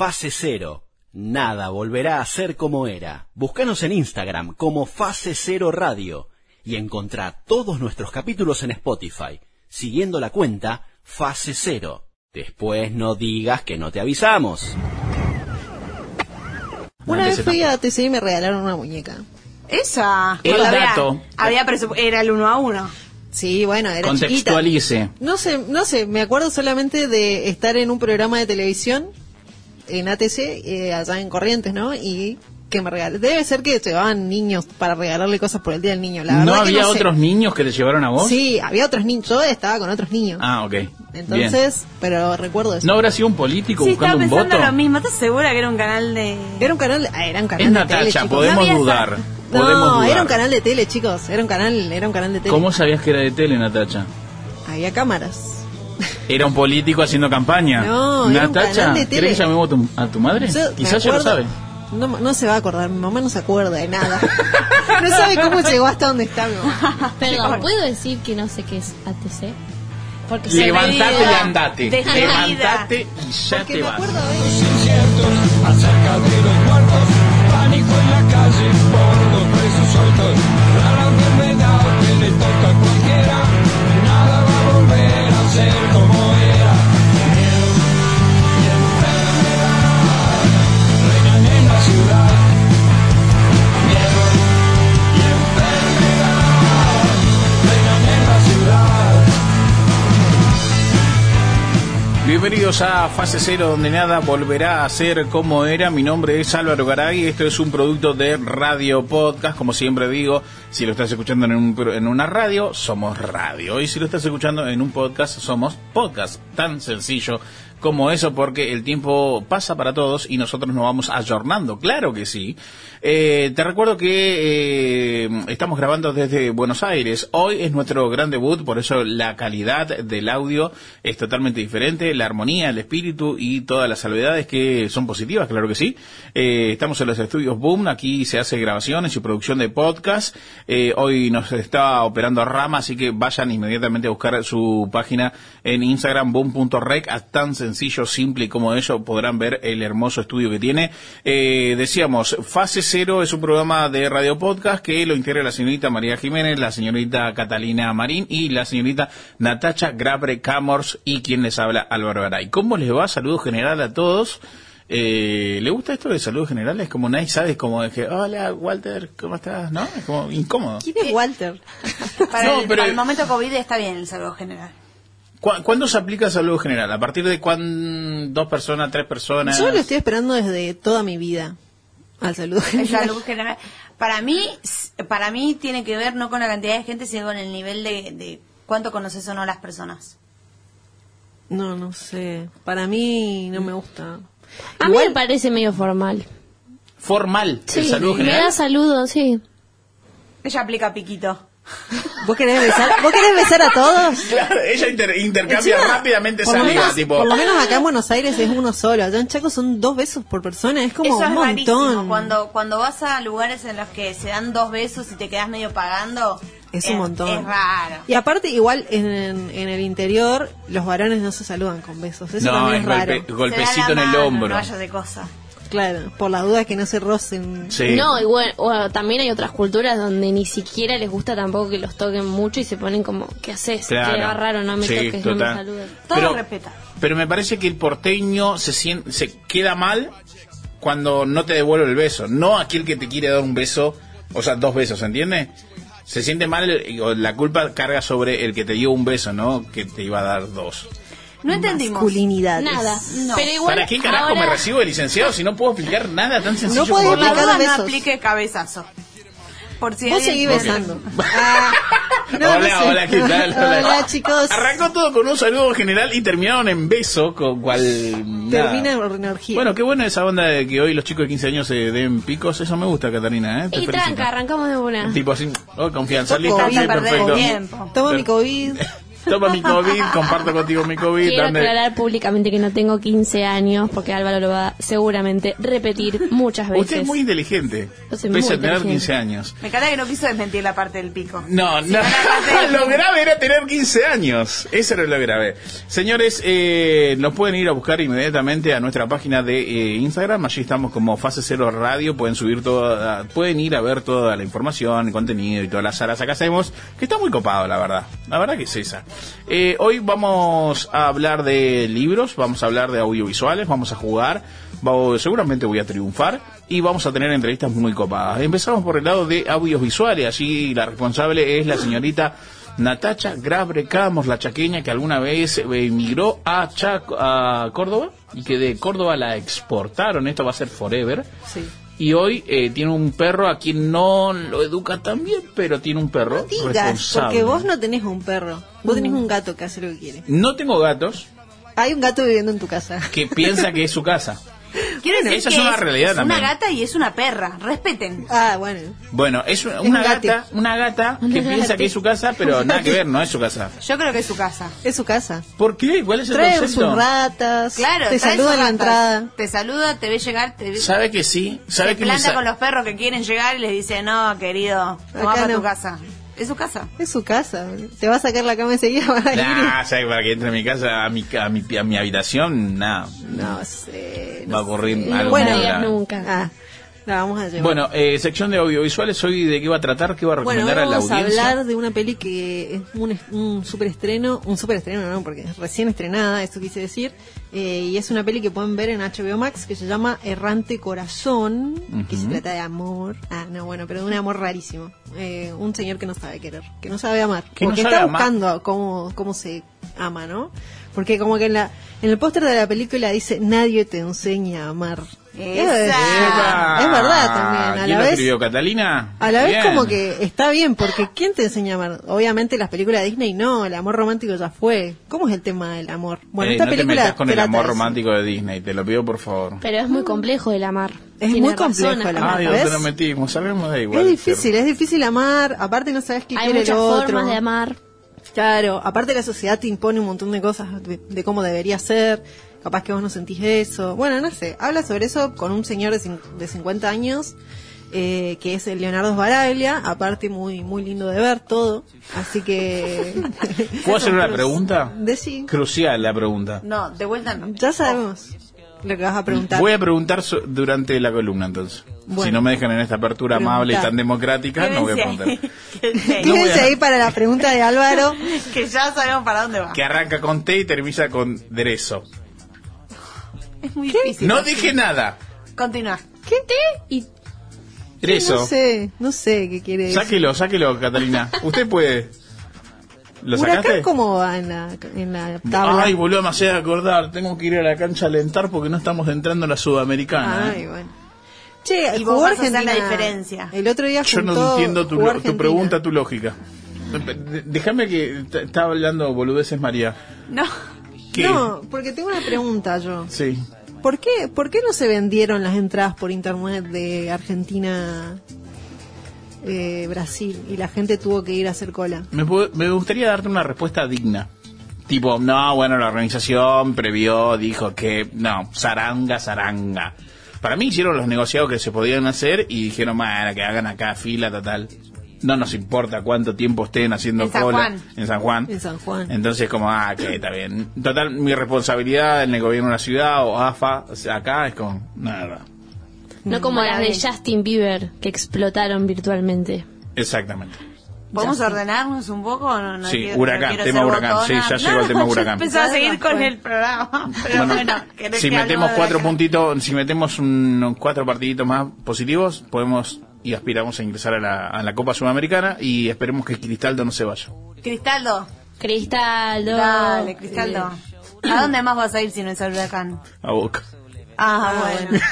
Fase Cero. Nada volverá a ser como era. Búscanos en Instagram como Fase Cero Radio y encontrá todos nuestros capítulos en Spotify, siguiendo la cuenta Fase Cero. Después no digas que no te avisamos. Una vez fui a TC y me regalaron una muñeca. Esa. El había- dato. Había era el uno a uno. Sí, bueno, era chiquita. Contextualice. No sé, no sé, me acuerdo solamente de estar en un programa de televisión en ATC, eh, allá en Corrientes, ¿no? Y que me regaló. Debe ser que llevaban niños para regalarle cosas por el Día del Niño. La ¿No que había sé. otros niños que te llevaron a vos? Sí, había otros niños. Yo estaba con otros niños. Ah, ok. Entonces, pero recuerdo eso. ¿No habrá sido un político Sí, estaba buscando un pensando voto? lo mismo. ¿Estás segura que era un canal de...? Era un canal, ah, era un canal Es de tele, Natacha, podemos No dudar. No, podemos dudar. era un canal de tele, chicos. Era un canal, era un canal de tele. ¿Cómo sabías que era de tele, Natacha? Había cámaras. ¿Era un político haciendo campaña? No, Natacha. ¿querés que llamemos a tu, a tu madre? Yo Quizás ya lo sabe. No, no se va a acordar, mi mamá no se acuerda de nada. no sabe cómo llegó hasta donde está mi mamá. Perdón, ¿puedo decir que no sé qué es ATC? Porque Levantate y andate. Levantate y ya Porque te me vas. acuerdo de Bienvenidos a Fase Cero, donde nada volverá a ser como era. Mi nombre es Álvaro Garay. Esto es un producto de Radio Podcast. Como siempre digo, si lo estás escuchando en, un en una radio, somos radio. Y si lo estás escuchando en un podcast, somos podcast. Tan sencillo como eso, porque el tiempo pasa para todos y nosotros nos vamos ayornando. Claro que sí. Eh, te recuerdo que eh, estamos grabando desde Buenos Aires. Hoy es nuestro gran debut, por eso la calidad del audio es totalmente diferente, la armonía, el espíritu y todas las salvedades que son positivas, claro que sí. Eh, estamos en los estudios Boom, aquí se hace grabaciones y producción de podcast. Eh, hoy nos está operando Rama, así que vayan inmediatamente a buscar su página en Instagram, boom.rec, a tan sencillo, simple y como ello podrán ver el hermoso estudio que tiene. Eh, decíamos, Fase Cero es un programa de radio podcast que lo integra la señorita María Jiménez, la señorita Catalina Marín y la señorita Natacha Grabre Camors y quien les habla Álvaro Garay. ¿Cómo les va? Saludo general a todos. Eh, ¿Le gusta esto de saludos generales? Como nadie sabe, es como de que, hola Walter, ¿cómo estás? ¿No? Es como incómodo. ¿Quién es Walter? Para, No, el, pero- para el momento COVID está bien el saludo general. ¿Cu- ¿Cuándo se aplica el saludo general? ¿A partir de cuán dos personas, tres personas? Yo lo estoy esperando desde toda mi vida. Al saludo El general. Para mí, para mí tiene que ver no con la cantidad de gente, sino con el nivel de, de cuánto conoces o no a las personas. No, no sé. Para mí no me gusta. A mí me parece medio formal. Formal, el Sí, saludo me general. da saludo, sí. Ella aplica piquito. ¿Vos querés besar, ¿vos querés besar a todos? Claro, ella inter- intercambia Encima, rápidamente por lo saliva, menos- tipo. Por lo menos acá en Buenos Aires es uno solo. Allá en Chaco son dos besos por persona. Es como Eso un es rarísimo. montón. Cuando, cuando vas a lugares en los que se dan dos besos y te quedas medio pagando, Es un montón. Es raro. Y aparte, igual en, en el interior, los varones no se saludan con besos. Eso no, también es es raro. golpe- Se golpecito en el mano, hombro. No de cosa. Claro, por las dudas que no se rocen. Sí. No, igual, o también hay otras culturas donde ni siquiera les gusta tampoco que los toquen mucho y se ponen como, ¿qué haces? Claro. Queda raro, no me Sí, toques, no me total. saludes. Todo Pero- respeta. Pero me parece que el porteño se, sien- se queda mal cuando no te devuelve el beso. No aquel que te quiere dar un beso, o sea, dos besos, ¿entiendes? Se siente mal, y- o la culpa carga sobre el que te dio un beso, ¿no? Que te iba a dar dos. No entendimos. Masculinidades. Nada. No. Pero igual, ¿Para qué carajo ahora- me recibo de licenciado si no puedo explicar nada tan sencillo Por la explicar no aplique cabezazo. Por si Vos seguís besando. Ah, no, no hola, sé. hola, ¿qué tal? Hola, chicos. Arrancó todo con un saludo general y terminaron en beso, con cual... nada. Termina en orgía. Bueno, qué buena esa onda de que hoy los chicos de 15 años se den picos. Eso me gusta, Catarina, ¿eh? Te Y felicito. tranca, arrancamos de una. Tipo así, oh, confianza, listo, perfecto. tiempo. Toma mi COVID. toma mi COVID, comparto contigo mi COVID. Quiero dame- aclarar públicamente que no tengo 15 años, porque Álvaro lo va seguramente repetir muchas veces. Usted es muy inteligente, pese muy a tener inteligente. 15 años. Me encanta que no quiso desmentir la parte del pico. No, no, lo grave era tener 15 años. Eso era lo grave. Señores, eh, nos pueden ir a buscar inmediatamente a nuestra página de eh, Instagram. Allí estamos como Fase Cero Radio. Pueden subir toda, pueden ir a ver toda la información, el contenido y todas las salas que hacemos. Que está muy copado, la verdad. La verdad que es esa. Eh, hoy vamos a hablar de libros, vamos a hablar de audiovisuales, vamos a jugar. Seguramente voy a triunfar y vamos a tener entrevistas muy copadas. Empezamos por el lado de audiovisuales. Allí la responsable es la señorita Natacha Grabre Camos, la chaqueña que alguna vez emigró a, a Córdoba y que de Córdoba la exportaron. Esto va a ser forever. Sí. Y hoy eh, tiene un perro a quien no lo educa tan bien, pero tiene un perro Digas, responsable. porque vos no tenés un perro. Vos tenés un gato que hace lo que quiere. No tengo gatos Hay un gato viviendo en tu casa. que piensa que es su casa. Quiero decir esa que es una realidad es también. una gata y es una perra. Respeten. Ah, bueno. Bueno, es una, un gata, una gata que piensa que es su casa, pero nada que ver, no es su casa. Yo creo que es su casa. Es su casa. ¿Por qué? ¿Cuál es el Trae concepto? sus ratas. Claro, Te saluda en la entrada. Te saluda, te ve llegar, te ve... ¿Sabe que sí? ¿Sabe se que me planta sa- con los perros que quieren llegar y les dice, no, querido, no va Acá para no. tu casa. Es su casa. Es su casa. Te va a sacar la cama enseguida para ir. Nah, ¿sabe? Para que entre a mi casa, a mi, a mi, a mi habitación, nada. No sé. Va a ocurrir No algo Bueno, nunca. Ah, la vamos a llevar. Bueno, eh, sección de audiovisuales, hoy de qué va a tratar, qué va a recomendar a la vamos a audiencia. hablar de una peli que es un, un super estreno, un super estreno no, porque es recién estrenada, esto quise decir, eh, y es una peli que pueden ver en HBO Max que se llama Errante Corazón, que se trata de amor, ah, no, bueno, pero de un amor rarísimo, Eh, un señor que no sabe querer, que no sabe amar, Que no porque sabe está amar. buscando cómo, cómo se ama, ¿no? Porque como que en la en el póster de la película dice nadie te enseña a amar. Esa. Es, es verdad también, a ¿Quién la lo vez escribió, Catalina? a la vez Bien. como que está bien, porque ¿quién te enseña a amar? Obviamente las películas de Disney no, el amor romántico ya fue. ¿Cómo es el tema del amor? Bueno, Eh, esta no te película metas con el amor romántico de Disney, te lo pido por favor. Pero es muy complejo el amar. Es Tiene muy complejo razón, el amar. Ay, ¿ves? ¿dónde nos metimos? Sabemos de igual. Es difícil, es difícil amar, aparte no sabes qué Hay quiere muchas el otro. formas de amar. Claro, aparte la sociedad te impone un montón de cosas de, de cómo debería ser, capaz que vos no sentís eso. Bueno, no sé, habla sobre eso con un señor de, cin- de 50 años, eh, que es el Leonardo Sbaraglia, aparte muy muy lindo de ver todo, así que... ¿Puedo hacer una pregunta? Decí, Crucial la pregunta. No, de vuelta no. ya sabemos lo que vas a preguntar. Voy a preguntar so- durante la columna entonces. Bueno. si no me dejan en esta apertura amable y tan democrática, no voy a preguntar. Quédense ahí. No a- para la pregunta de Álvaro. que ya sabemos para dónde va. Que arranca con T y termina con derezo. Es muy difícil. No dije nada. Continúa. ¿Qué? Y Derezo. No sé, no sé qué quiere decir. Sáquelo, sáquelo, Catalina. Usted puede. ¿Lo sacaste? cómo va en la, en la tabla. Ay, boludo, me hace acordar. Tengo que ir a la cancha a alentar porque no estamos entrando en la sudamericana. Ay, ¿eh? bueno. Che, Y vos jugó vas a hacer Argentina. la diferencia. El otro día Yo no entiendo tu, lo- tu pregunta, tu lógica. Déjame que estaba hablando boludeces María. No. ¿Qué? No, porque tengo una pregunta yo. Sí. ¿Por qué, ¿Por qué no se vendieron las entradas por internet de Argentina eh, Brasil y la gente tuvo que ir a hacer cola? Me, me gustaría darte una respuesta digna. Tipo, no, bueno, la organización previó, dijo que, no, zaranga, zaranga. Para mí hicieron los negociados que se podían hacer y dijeron, bueno, que hagan acá fila total. No nos importa cuánto tiempo estén haciendo En cola en San Juan. En San Juan. Entonces, como, ah, que está bien. Total, mi responsabilidad en el gobierno de la ciudad o AFA, o sea, acá es como, nada. no como las de Justin Bieber que explotaron virtualmente. Exactamente. ¿Podemos ordenarnos un poco? o No, no Sí, quiero- huracán, no tema huracán. botona. Sí, ya llegó el tema yo huracán. Pensaba Ya seguir con el programa. Pero bueno, ¿querés si que metemos cuatro puntitos, si metemos unos cuatro partiditos más positivos, podemos y aspiramos a ingresar a la, a la Copa Sudamericana y esperemos que Cristaldo no se vaya. Cristaldo. Cristaldo. Dale, Cristaldo. ¿A dónde más vas a ir si no es al huracán? A Boca. Ah, bueno.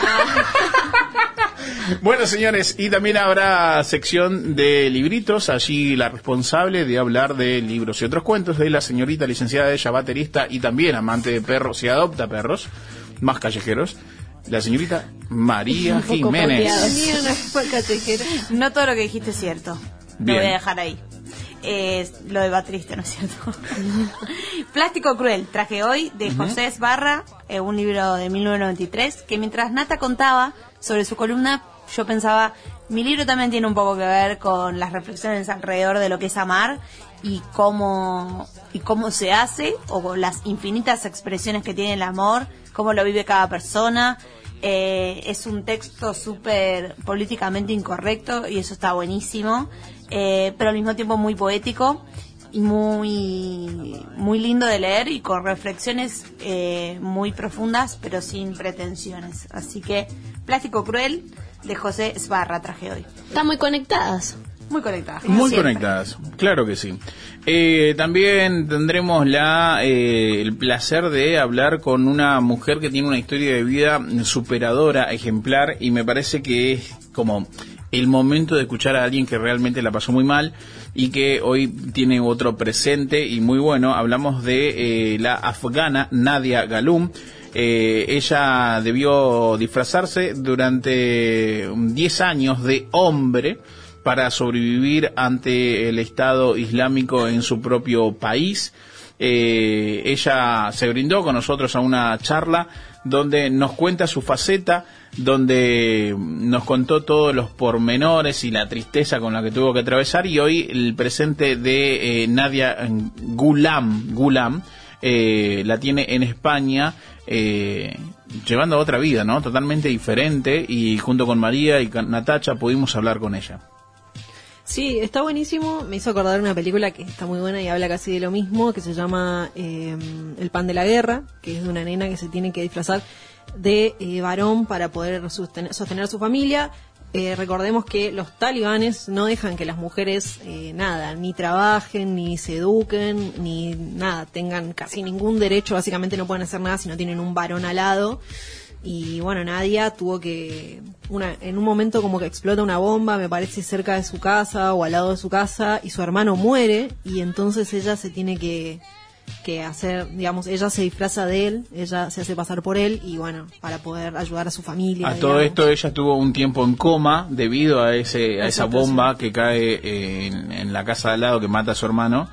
Bueno, señores, y también habrá sección de libritos. Allí la responsable de hablar de libros y otros cuentos de la señorita licenciada ella, baterista y también amante de perros y adopta perros, más callejeros, la señorita María Jiménez. callejera. No todo lo que dijiste es cierto. Lo voy a dejar ahí. Eh, lo de va triste, ¿no es cierto? Plástico Cruel, traje hoy de José Esbarra, eh, un libro de 1993, que mientras Nata contaba sobre su columna, yo pensaba, mi libro también tiene un poco que ver con las reflexiones alrededor de lo que es amar y cómo, y cómo se hace, o con las infinitas expresiones que tiene el amor, cómo lo vive cada persona. Eh, es un texto súper políticamente incorrecto y eso está buenísimo, eh, pero al mismo tiempo muy poético y muy, muy lindo de leer y con reflexiones eh, muy profundas, pero sin pretensiones. Así que Plástico Cruel de José Esbarra traje hoy. Están muy conectadas. Muy conectadas. Muy siempre. conectadas, claro que sí. Eh, también tendremos la, eh, el placer de hablar con una mujer que tiene una historia de vida superadora, ejemplar, y me parece que es como el momento de escuchar a alguien que realmente la pasó muy mal y que hoy tiene otro presente y muy bueno. Hablamos de eh, la afgana Nadia Galum. Eh, ella debió disfrazarse durante 10 años de hombre para sobrevivir ante el Estado Islámico en su propio país. Eh, ella se brindó con nosotros a una charla donde nos cuenta su faceta, donde nos contó todos los pormenores y la tristeza con la que tuvo que atravesar y hoy el presente de eh, Nadia Gulam, Gulam eh, la tiene en España eh, llevando otra vida, ¿no? Totalmente diferente y junto con María y con Natacha pudimos hablar con ella. Sí, está buenísimo. Me hizo acordar una película que está muy buena y habla casi de lo mismo, que se llama eh, El pan de la guerra, que es de una nena que se tiene que disfrazar de eh, varón para poder sostener, sostener su familia. Eh, recordemos que los talibanes no dejan que las mujeres eh, nada, ni trabajen, ni se eduquen, ni nada, tengan casi ningún derecho, básicamente no pueden hacer nada si no tienen un varón al lado. Y bueno, Nadia tuvo que, una, en un momento como que explota una bomba, me parece cerca de su casa o al lado de su casa, y su hermano muere, y entonces ella se tiene que, que hacer, digamos, ella se disfraza de él, ella se hace pasar por él, y bueno, para poder ayudar a su familia. A todo esto ella estuvo un tiempo en coma debido a ese a esa esa bomba que cae eh, en, en la casa de al lado que mata a su hermano.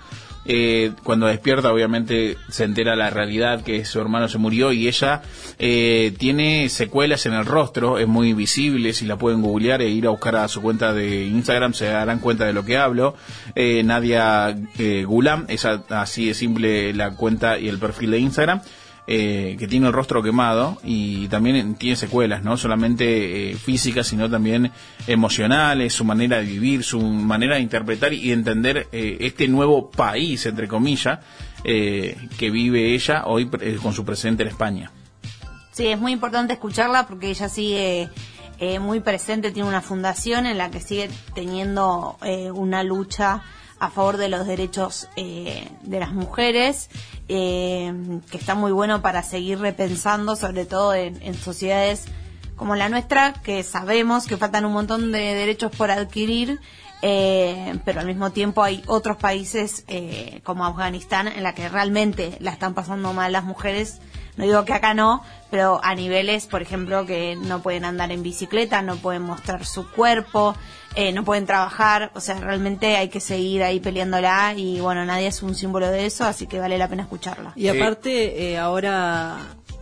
Eh, cuando despierta obviamente se entera la realidad que su hermano se murió y ella eh, tiene secuelas en el rostro, es muy visible, si la pueden googlear e ir a buscar a su cuenta de Instagram se darán cuenta de lo que hablo. Eh, Nadia eh, Gulam, es así de simple la cuenta y el perfil de Instagram eh, que tiene el rostro quemado y también tiene secuelas, no solamente eh, físicas, sino también emocionales, su manera de vivir, su manera de interpretar y entender eh, este nuevo país, entre comillas, eh, que vive ella hoy eh, con su presente en España. Sí, es muy importante escucharla porque ella sigue muy presente, tiene una fundación en la que sigue teniendo una lucha a favor de los derechos eh, de las mujeres, eh, que está muy bueno para seguir repensando, sobre todo en, sociedades como la nuestra, que sabemos que faltan un montón de derechos por adquirir, eh, pero al mismo tiempo hay otros países eh, como Afganistán en la que realmente la están pasando mal las mujeres. No digo que acá no, pero a niveles, por ejemplo, que no pueden andar en bicicleta, no pueden mostrar su cuerpo, eh, no pueden trabajar. O sea, realmente hay que seguir ahí peleándola y bueno, nadie es un símbolo de eso, así que vale la pena escucharla. Y aparte, eh, ahora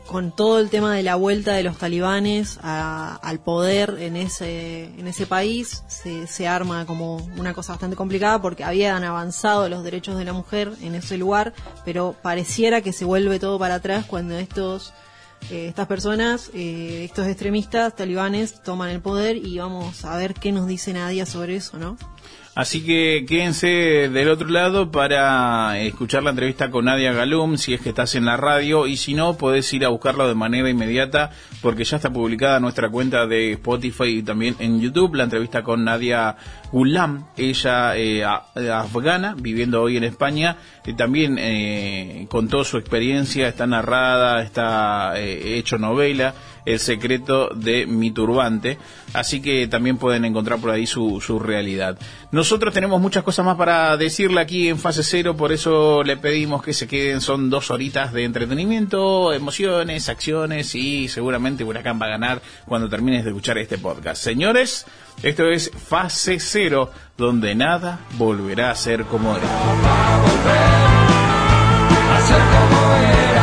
con todo el tema de la vuelta de los talibanes a- al poder en ese, en ese país, se, se arma como una cosa bastante complicada porque habían avanzado los derechos de la mujer en ese lugar, pero pareciera que se vuelve todo para atrás cuando estos eh, estas personas, eh, estos extremistas talibanes toman el poder y vamos a ver qué nos dice Nadia sobre eso, ¿no? Así que quédense del otro lado para escuchar la entrevista con Nadia Galum, si es que estás en la radio, y si no, podés ir a buscarlo de manera inmediata, porque ya está publicada nuestra cuenta de Spotify y también en YouTube, la entrevista con Nadia Gulam, ella eh, a- afgana, viviendo hoy en España, y también eh, contó su experiencia, está narrada, está eh, hecho novela, El secreto de mi turbante. Así que también pueden encontrar por ahí su, su realidad. Nosotros tenemos muchas cosas más para decirle aquí en fase cero, por eso le pedimos que se queden. Son dos horitas de entretenimiento, emociones, acciones y seguramente Huracán va a ganar cuando termines de escuchar este podcast. Señores, esto es fase cero, donde nada volverá a ser como era. Fase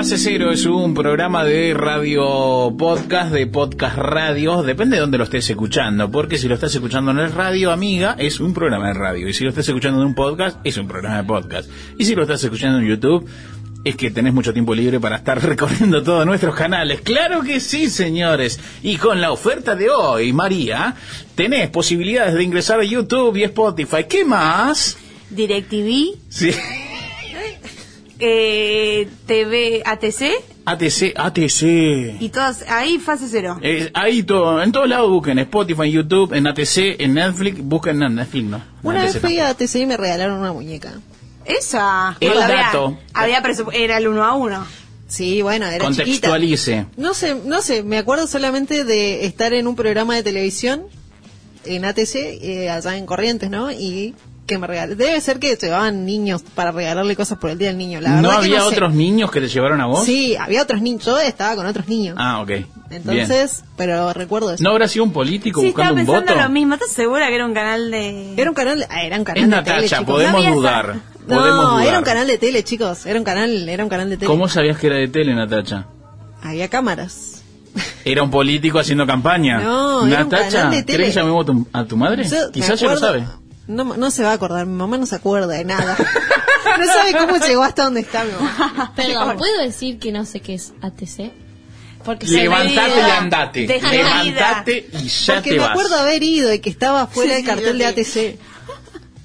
Fase Cero es un programa de radio podcast, de podcast radio, depende de dónde lo estés escuchando, porque si lo estás escuchando en el radio, amiga, es un programa de radio, y si lo estás escuchando en un podcast, es un programa de podcast, y si lo estás escuchando en YouTube, es que tenés mucho tiempo libre para estar recorriendo todos nuestros canales. Claro que sí, señores. Y con la oferta de hoy, María, tenés posibilidades de ingresar a YouTube y Spotify. ¿Qué más? DirecTV, Sí. Eh, TV, ATC ATC, ATC. y todas, ahí fase cero. Eh, ahí todo, en todos lados busquen Spotify, en YouTube, en ATC, en Netflix, busquen en Netflix, no. Una vez fui a ATC y me regalaron una muñeca. Esa. El dato. Había presupu- era el uno a uno. Sí, bueno, era chiquita. Contextualice. No sé, no sé, me acuerdo solamente de estar en un programa de televisión en ATC, eh, allá en Corrientes, ¿no? Y que me. Debe ser que llevaban niños para regalarle cosas por el Día del Niño. La ¿No había no sé. otros niños que te llevaron a vos? Sí, había otros niños. Yo estaba con otros niños. Ah, ok. Bien. Entonces, pero recuerdo eso. ¿No habrá sido un político Sí, estaba buscando un pensando voto? lo mismo. ¿Estás segura que era un canal de...? Era un canal, ah, era un canal Es de tele, Natacha, chicos. podemos No dudar. podemos No, dudar. era un canal de tele, chicos. Era un canal, era un canal de tele. ¿Cómo sabías que era de tele, Natacha? Había cámaras. ¿Era un político haciendo campaña? No, era un Natacha, canal de tele. ¿querés que llamemos a tu, madre? Yo Quizás ya lo sabe. No, no se va a acordar, mi mamá no se acuerda de nada. no sabe cómo llegó hasta donde está mi mamá. Perdón, ¿puedo decir que no sé qué es ATC? Porque Levantate y andate. De medida. Levantate y ya Porque te me vas. acuerdo haber ido y que estaba fuera del cartel de ATC.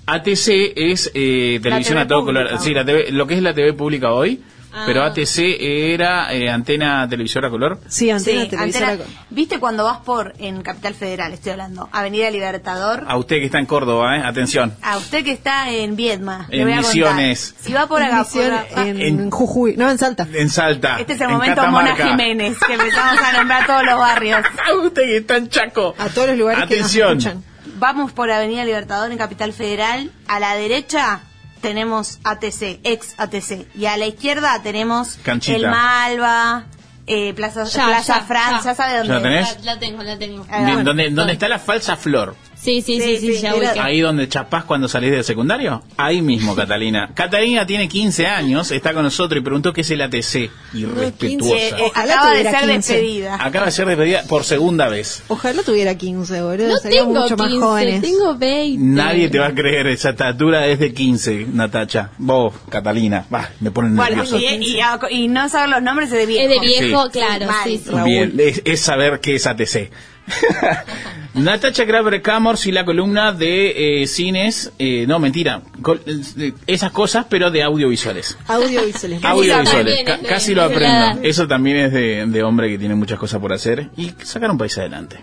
ATC es eh, televisión a todo color. Sí, la TV, lo que es la TV pública hoy. Ah. Pero ATC era eh, antena televisora a color. Sí, antena Sí, televisora. antena- ¿Viste cuando vas por, en Capital Federal, estoy hablando, Avenida Libertador? A usted que está en Córdoba, ¿eh? atención. A usted que está en Viedma. En. Misiones. Si va por acá, por Misión acá- en, En- Jujuy, no, en Salta. En Salta. Este es el en momento Mona. Jiménez, que empezamos a nombrar todos los barrios. A usted que está en Chaco. A todos los lugares Atención. que nos escuchan. Vamos por Avenida Libertador en Capital Federal. A la derecha tenemos ATC, ex ATC. Y a la izquierda tenemos Canchita. el Malva, eh, Plaza, Ya, Plaza ya, Francia. ya. ¿Ya sabe dónde ¿Ya es? tenés? La, la tengo, la tengo. Ah, Bien, bueno. ¿dónde, dónde está la falsa flor? Sí, sí, Sí, sí, sí, sí, ya. Ahí donde chapás cuando salís del secundario. Ahí mismo, Catalina. Catalina tiene 15 años, está con nosotros y preguntó qué es el ATC. Irrespetuosa. Eh, eh, acaba de ser 15. despedida. Acaba de ser despedida por segunda vez. Ojalá tuviera 15, boludo. No tengo mucho 15, más jóvenes. tengo 20. Nadie te va a creer, esa estatura es de 15, Natacha. Vos, Catalina. Va, me ponen Bueno, nervioso. y, y- y no saber los nombres es de viejo. Es de viejo, Sí. claro, sí, sí. Bien, es, es saber qué es ATC. Natacha Graber Camors y la columna de eh, cines, eh, no mentira, col- eh, esas cosas, pero de audiovisuales. Audiovisuales. Audiovisuales, ca- casi lo aprendo. Eso también es de, de hombre que tiene muchas cosas por hacer y sacar un país adelante.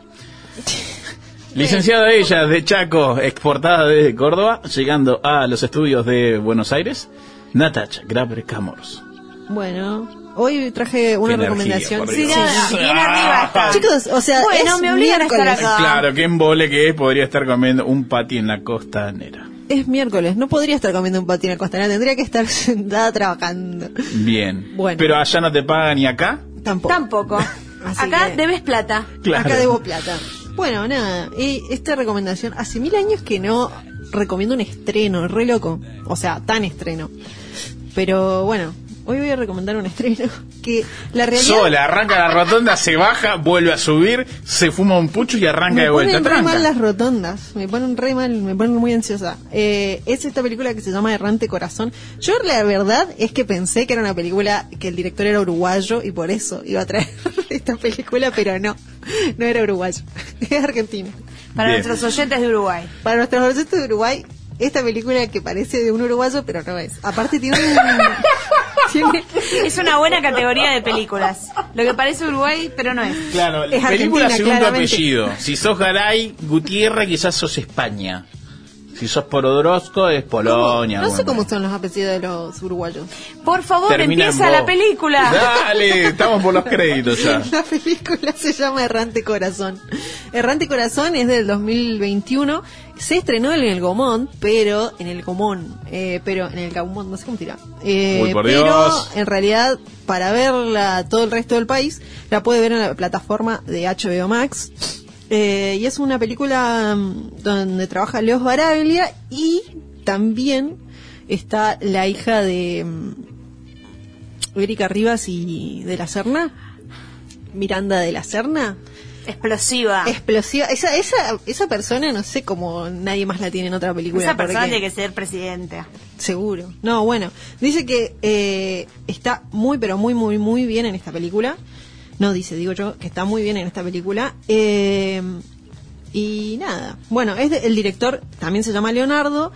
Licenciada ella de Chaco, exportada desde Córdoba, llegando a los estudios de Buenos Aires, Natacha Graber Camors. Bueno, hoy traje una Qué energía, recomendación. por Sí, nada, bien arriba está. Chicos, o sea, Bueno, es me obligan a estar acá. Claro, qué embole que es, podría estar comiendo un pati en la costanera. Es miércoles, no podría estar comiendo un patín a costanera, tendría que estar sentada trabajando. Bien. Bueno. Pero allá no te pagan ni acá. Tampoco. Tampoco. Así Acá que- debes plata. Claro. Acá debo plata. Bueno, nada, y esta recomendación, hace mil años que no recomiendo un estreno, re loco. O sea, tan estreno. Pero bueno, hoy voy a recomendar un estreno que la realidad... Sola, arranca la rotonda, se baja, vuelve a subir, se fuma un pucho y arranca me de vuelta. ponen re mal las rotondas, me ponen re mal, me ponen muy ansiosa. Eh, es esta película que se llama Errante Corazón. Yo la verdad es que pensé que era una película que el director era uruguayo y por eso iba a traer esta película, pero no, no era uruguayo, es argentino. Para Bien. nuestros oyentes de Uruguay. Para nuestros oyentes de Uruguay, esta película que parece de un uruguayo, pero no es. Aparte tiene un... tiene- Es una buena categoría de películas. Lo que parece Uruguay, pero no es. Claro, Es película Argentina, según tu claramente. apellido. Si sos Garay Gutiérrez, quizás sos España. Si sos Porodrosco, es Polonia. no sé cómo son los apellidos de los uruguayos. Por favor, Termina empieza la película. Dale, estamos por los créditos ya. La película se llama Errante Corazón. Errante Corazón es del 2021. Se estrenó en el Gomón, pero en el Gomón, eh, pero en el Gaumont, no sé cómo tirar. Eh, pero Dios. en realidad, para verla todo el resto del país, la puede ver en la plataforma de HBO Max. Eh, y es una película mm, donde trabaja Leos Baraglia y también está la hija de mm, Erika Rivas y de la Serna. Miranda de la Serna. Explosiva. Explosiva. Esa, esa, esa persona no sé cómo nadie más la tiene en otra película. Esa persona tiene que ser presidente. Seguro. No, bueno. Dice que eh, está muy, pero muy, muy, muy bien en esta película. No dice, digo yo, que está muy bien en esta película. Eh, y nada. Bueno, es de- el director también se llama Leonardo.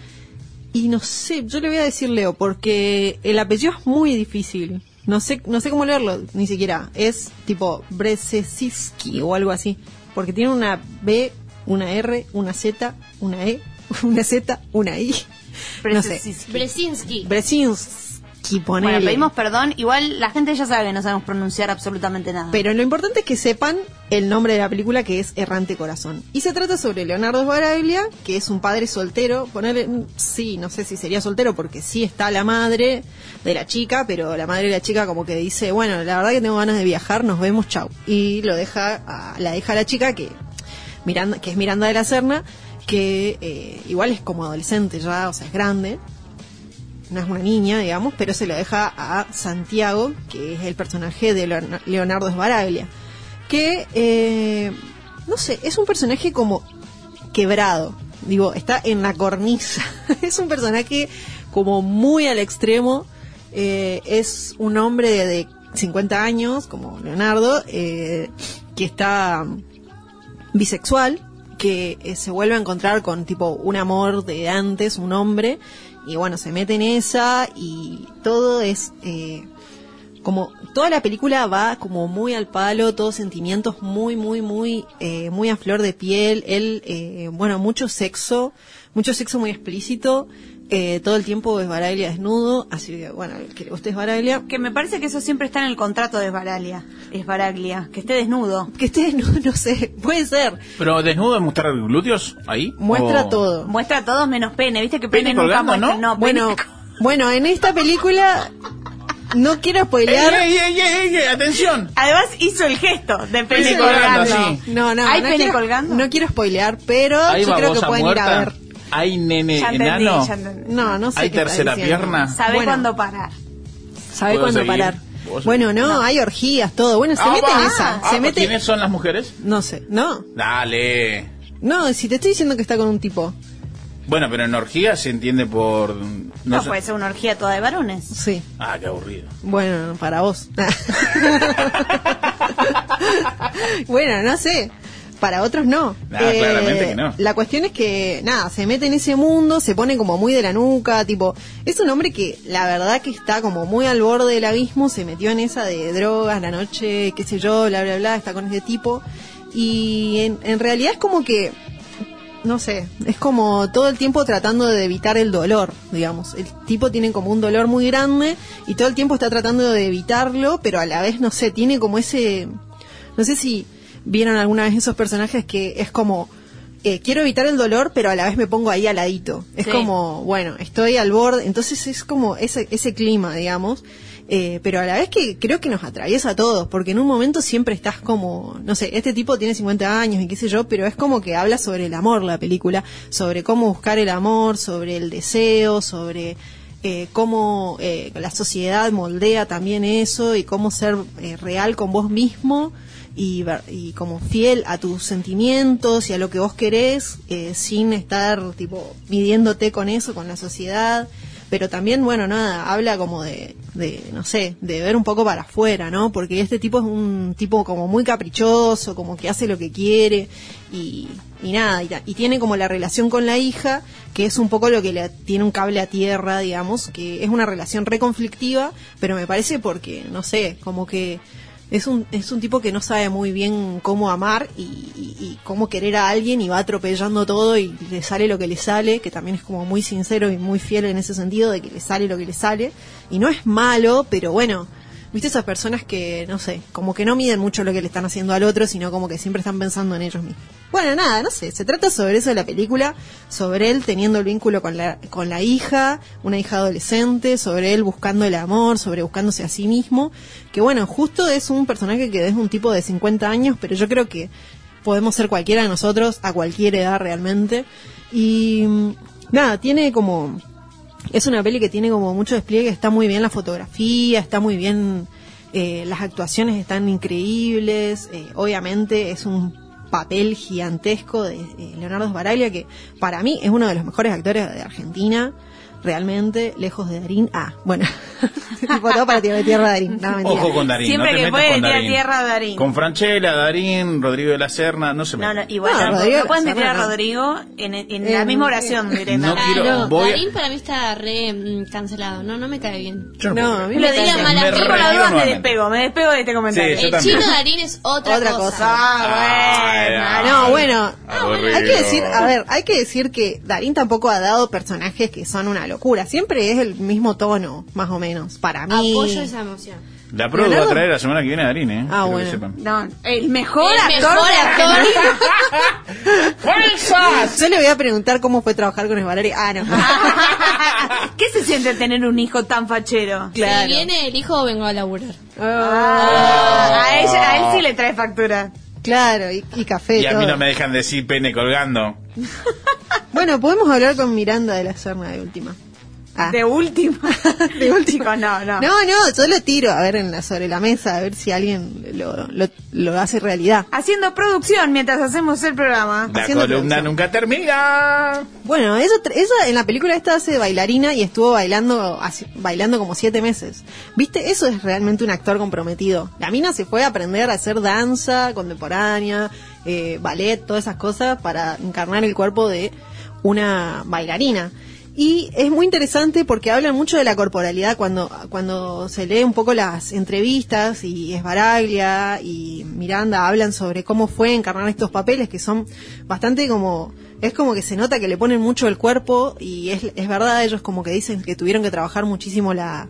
Y no sé, yo le voy a decir Leo, porque el apellido es muy difícil. No sé, no sé cómo leerlo, ni siquiera. Es tipo Bresesiski o algo así. Porque tiene una B, una R, una Z, una E, una Z, una I. No sé. Brzezinski. Bresinski. Ponele. Bueno, pedimos perdón. Igual la gente ya sabe que no sabemos pronunciar absolutamente nada. Pero lo importante es que sepan el nombre de la película que es Errante Corazón. Y se trata sobre Leonardo Sbaraglia, que es un padre soltero. Ponerle, mm, sí, no sé si sería soltero porque sí está la madre de la chica, pero la madre de la chica como que dice, bueno, la verdad que tengo ganas de viajar, nos vemos, chau. Y lo deja, a- la deja a la chica que, Miranda, que es Miranda de la Serna, que eh, igual es como adolescente ya, o sea, es grande no es una niña, digamos, pero se lo deja a Santiago, que es el personaje de Leon- Leonardo Sbaraglia, que, eh, no sé, es un personaje como quebrado, digo, está en la cornisa, es un personaje como muy al extremo, eh, es un hombre de, de 50 años, como Leonardo, eh, que está bisexual que se vuelve a encontrar con tipo un amor de antes, un hombre, y bueno, se mete en esa y todo es eh, como toda la película va como muy al palo, todos sentimientos muy, muy, muy, eh, muy a flor de piel, él, eh, bueno, mucho sexo, mucho sexo muy explícito, eh, todo el tiempo es Baraglia desnudo, así que bueno, el que le guste es Baraglia, Que me parece que eso siempre está en el contrato de Esbaraglia. Esbaraglia. Que esté desnudo. que esté desnudo, no sé, puede ser, Pero desnudo mostrar glúteos ahí. muestra O- todo. Muestra todo menos pene. ¿Viste que Pene pene, nunca colgando, muestra? ¿no? pene- Bueno, bueno, en esta película no quiero ¡Ey, spoilear. ey, ey, ey, ey! ¡Atención! Además hizo el gesto de pene colgando. colgando, sí. No, no, ¿Hay no pene quiero, colgando? No quiero spoilear, pero ¿Hay yo creo que pueden ir a ver. ¿Hay nene Ya entendí, enano? ya entendí. No, no sé. ¿Hay qué tercera pierna? Sabe Bueno, cuándo parar. Sabe ¿Puedo cuándo seguir? parar. Bueno, no, hay orgías, todo. Bueno, se Ah, mete en esa. Ah, se mete. ¿Quiénes son las mujeres? No sé, no. Dale. No, si te estoy diciendo que está con un tipo. Bueno, pero en orgía se entiende por... No, No, sé. puede ser una orgía toda de varones. Sí. Ah, qué aburrido. Bueno, para vos. bueno, no sé. Para otros no. Ah, claramente que no. La cuestión es que, nada, se mete en ese mundo, se pone como muy de la nuca, tipo, es un hombre que la verdad que está como muy al borde del abismo, se metió en esa de drogas, la noche, qué sé yo, bla, bla, bla, está con ese tipo. Y en, en realidad es como que no sé, es como todo el tiempo tratando de evitar el dolor, digamos. El tipo tiene como un dolor muy grande y todo el tiempo está tratando de evitarlo, pero a la vez, no sé, tiene como ese... No sé si vieron alguna vez esos personajes que es como... eh, quiero evitar el dolor, pero a la vez me pongo ahí al ladito. Es Sí. como, bueno, estoy al borde. Entonces es como ese, ese clima, digamos. Eh, pero a la vez que creo que nos atraviesa a todos, porque en un momento siempre estás como, no sé, este tipo tiene 50 años y qué sé yo, pero es como que habla sobre el amor la película, sobre cómo buscar el amor, sobre el deseo, sobre eh, cómo eh, la sociedad moldea también eso y cómo ser eh, real con vos mismo y, como fiel a tus sentimientos y a lo que vos querés eh, sin estar tipo midiéndote con eso, con la sociedad. Pero también, bueno, nada, habla como de, no sé, de ver un poco para afuera, ¿no? Porque este tipo es un tipo como muy caprichoso, como que hace lo que quiere y, nada, y, y tiene como la relación con la hija, que es un poco lo que le tiene un cable a tierra, digamos, que es una relación reconflictiva, pero me parece porque, no sé, como que es un, es un tipo que no sabe muy bien cómo amar y, y- cómo querer a alguien y va atropellando todo y le sale lo que le sale, que también es como muy sincero y muy fiel en ese sentido de que le sale lo que le sale. Y no es malo, pero bueno, viste esas personas que, no sé, como que no miden mucho lo que le están haciendo al otro, sino como que siempre están pensando en ellos mismos. Bueno, nada, no sé, se trata sobre eso de la película, sobre él teniendo el vínculo con la, con la hija, una hija adolescente, sobre él buscando el amor, sobre buscándose a sí mismo, que bueno, justo es un personaje que es un tipo de 50 años, pero yo creo que podemos ser cualquiera de nosotros, a cualquier edad realmente, y mm, nada, tiene como es una peli que tiene como mucho despliegue, está muy bien la fotografía, está muy bien, eh, las actuaciones están increíbles, eh, obviamente es un papel gigantesco de eh, Leonardo Sbaraglia, que para mí es uno de los mejores actores de Argentina, realmente, lejos de Darín. Ah, bueno, tipo todo para tirar de tierra a Darín, no. Ojo con Darín. Siempre no te que metas puede, con tira Darín. tierra a Darín. Con Franchella, Darín, Rodrigo de la Serna, no se No, no, metan. igual No, tampoco- Rodrigo no pueden meter a. Rodrigo en, en la misma oración directa. No quiero- Claro, voy a- Darín para mí está re mm, cancelado. No, no me cae bien. Yo No, a mí me Me así. Yo por la duda me despego, me despego de este comentario. Sí, yo El chino Darín es otra, Otra cosa. cosa. Ah, bueno. Ay, No, bueno, Aburrido. hay que decir, a ver, hay que decir que Darín tampoco ha dado personajes que son una locura. Siempre es el mismo tono, más o menos, para mí. Apoyo esa emoción. La prueba va a traer la semana que viene a Darín, ¿eh? Ah, que bueno. sepan. No, el mejor El actor mejor de actor. Argentina. Yo le voy a preguntar cómo fue trabajar con Esbarari. Ah, no. ¿Qué se siente tener un hijo tan fachero? Claro. Si viene el hijo, vengo a laburar. Ah, a, ella- a él sí le trae factura. Claro, y, y café. Y a mí todo. no me dejan decir pene colgando. Bueno, podemos hablar con Miranda de la Serna de última. Ah. De última. De última. Chicos, no, no. No, no, yo lo tiro a ver en la, sobre la mesa, a ver si alguien lo, lo, lo hace realidad. Haciendo producción mientras hacemos el programa. La Haciendo columna producción. nunca termina. Bueno, ella, ella en la película esta hace bailarina y estuvo bailando así- bailando como siete meses. ¿Viste? Eso es realmente un actor comprometido. La mina se fue a aprender a hacer danza contemporánea, eh, ballet, todas esas cosas para encarnar el cuerpo de una bailarina. Y es muy interesante porque hablan mucho de la corporalidad cuando, cuando se lee un poco las entrevistas y Esbaraglia y Miranda hablan sobre cómo fue encarnar estos papeles que son bastante como, es como que se nota que le ponen mucho el cuerpo y es, es verdad, ellos como que dicen que tuvieron que trabajar muchísimo la,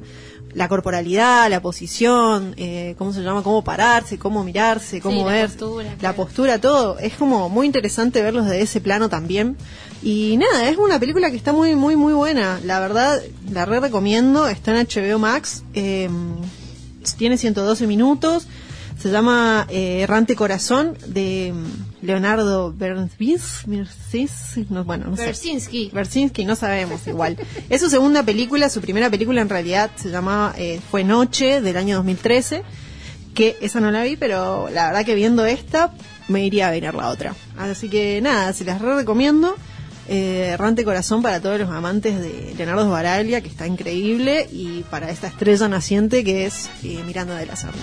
la corporalidad, la posición, eh, cómo se llama, cómo pararse, cómo mirarse, cómo la ver, postura, la claro. postura, todo. Es como muy interesante verlos de ese plano también. Y nada, es una película que está muy, muy, muy buena. La verdad, la re recomiendo. Está en HBO Max. eh, tiene 112 minutos. Se llama eh, Errante Corazón de mm, Leonardo Bernsis. No, bueno, no sé. Bersinski. Bersinski, no sabemos igual. Es su segunda película, su primera película en realidad se llamaba eh, Fue Noche del año 2013, que esa no la vi, pero la verdad que viendo esta me iría a ver la otra. Así que nada, se las re recomiendo. Eh, Errante Corazón para todos los amantes de Leonardo Sbaraglia, que está increíble, y para esta estrella naciente que es eh, Miranda de la Serna.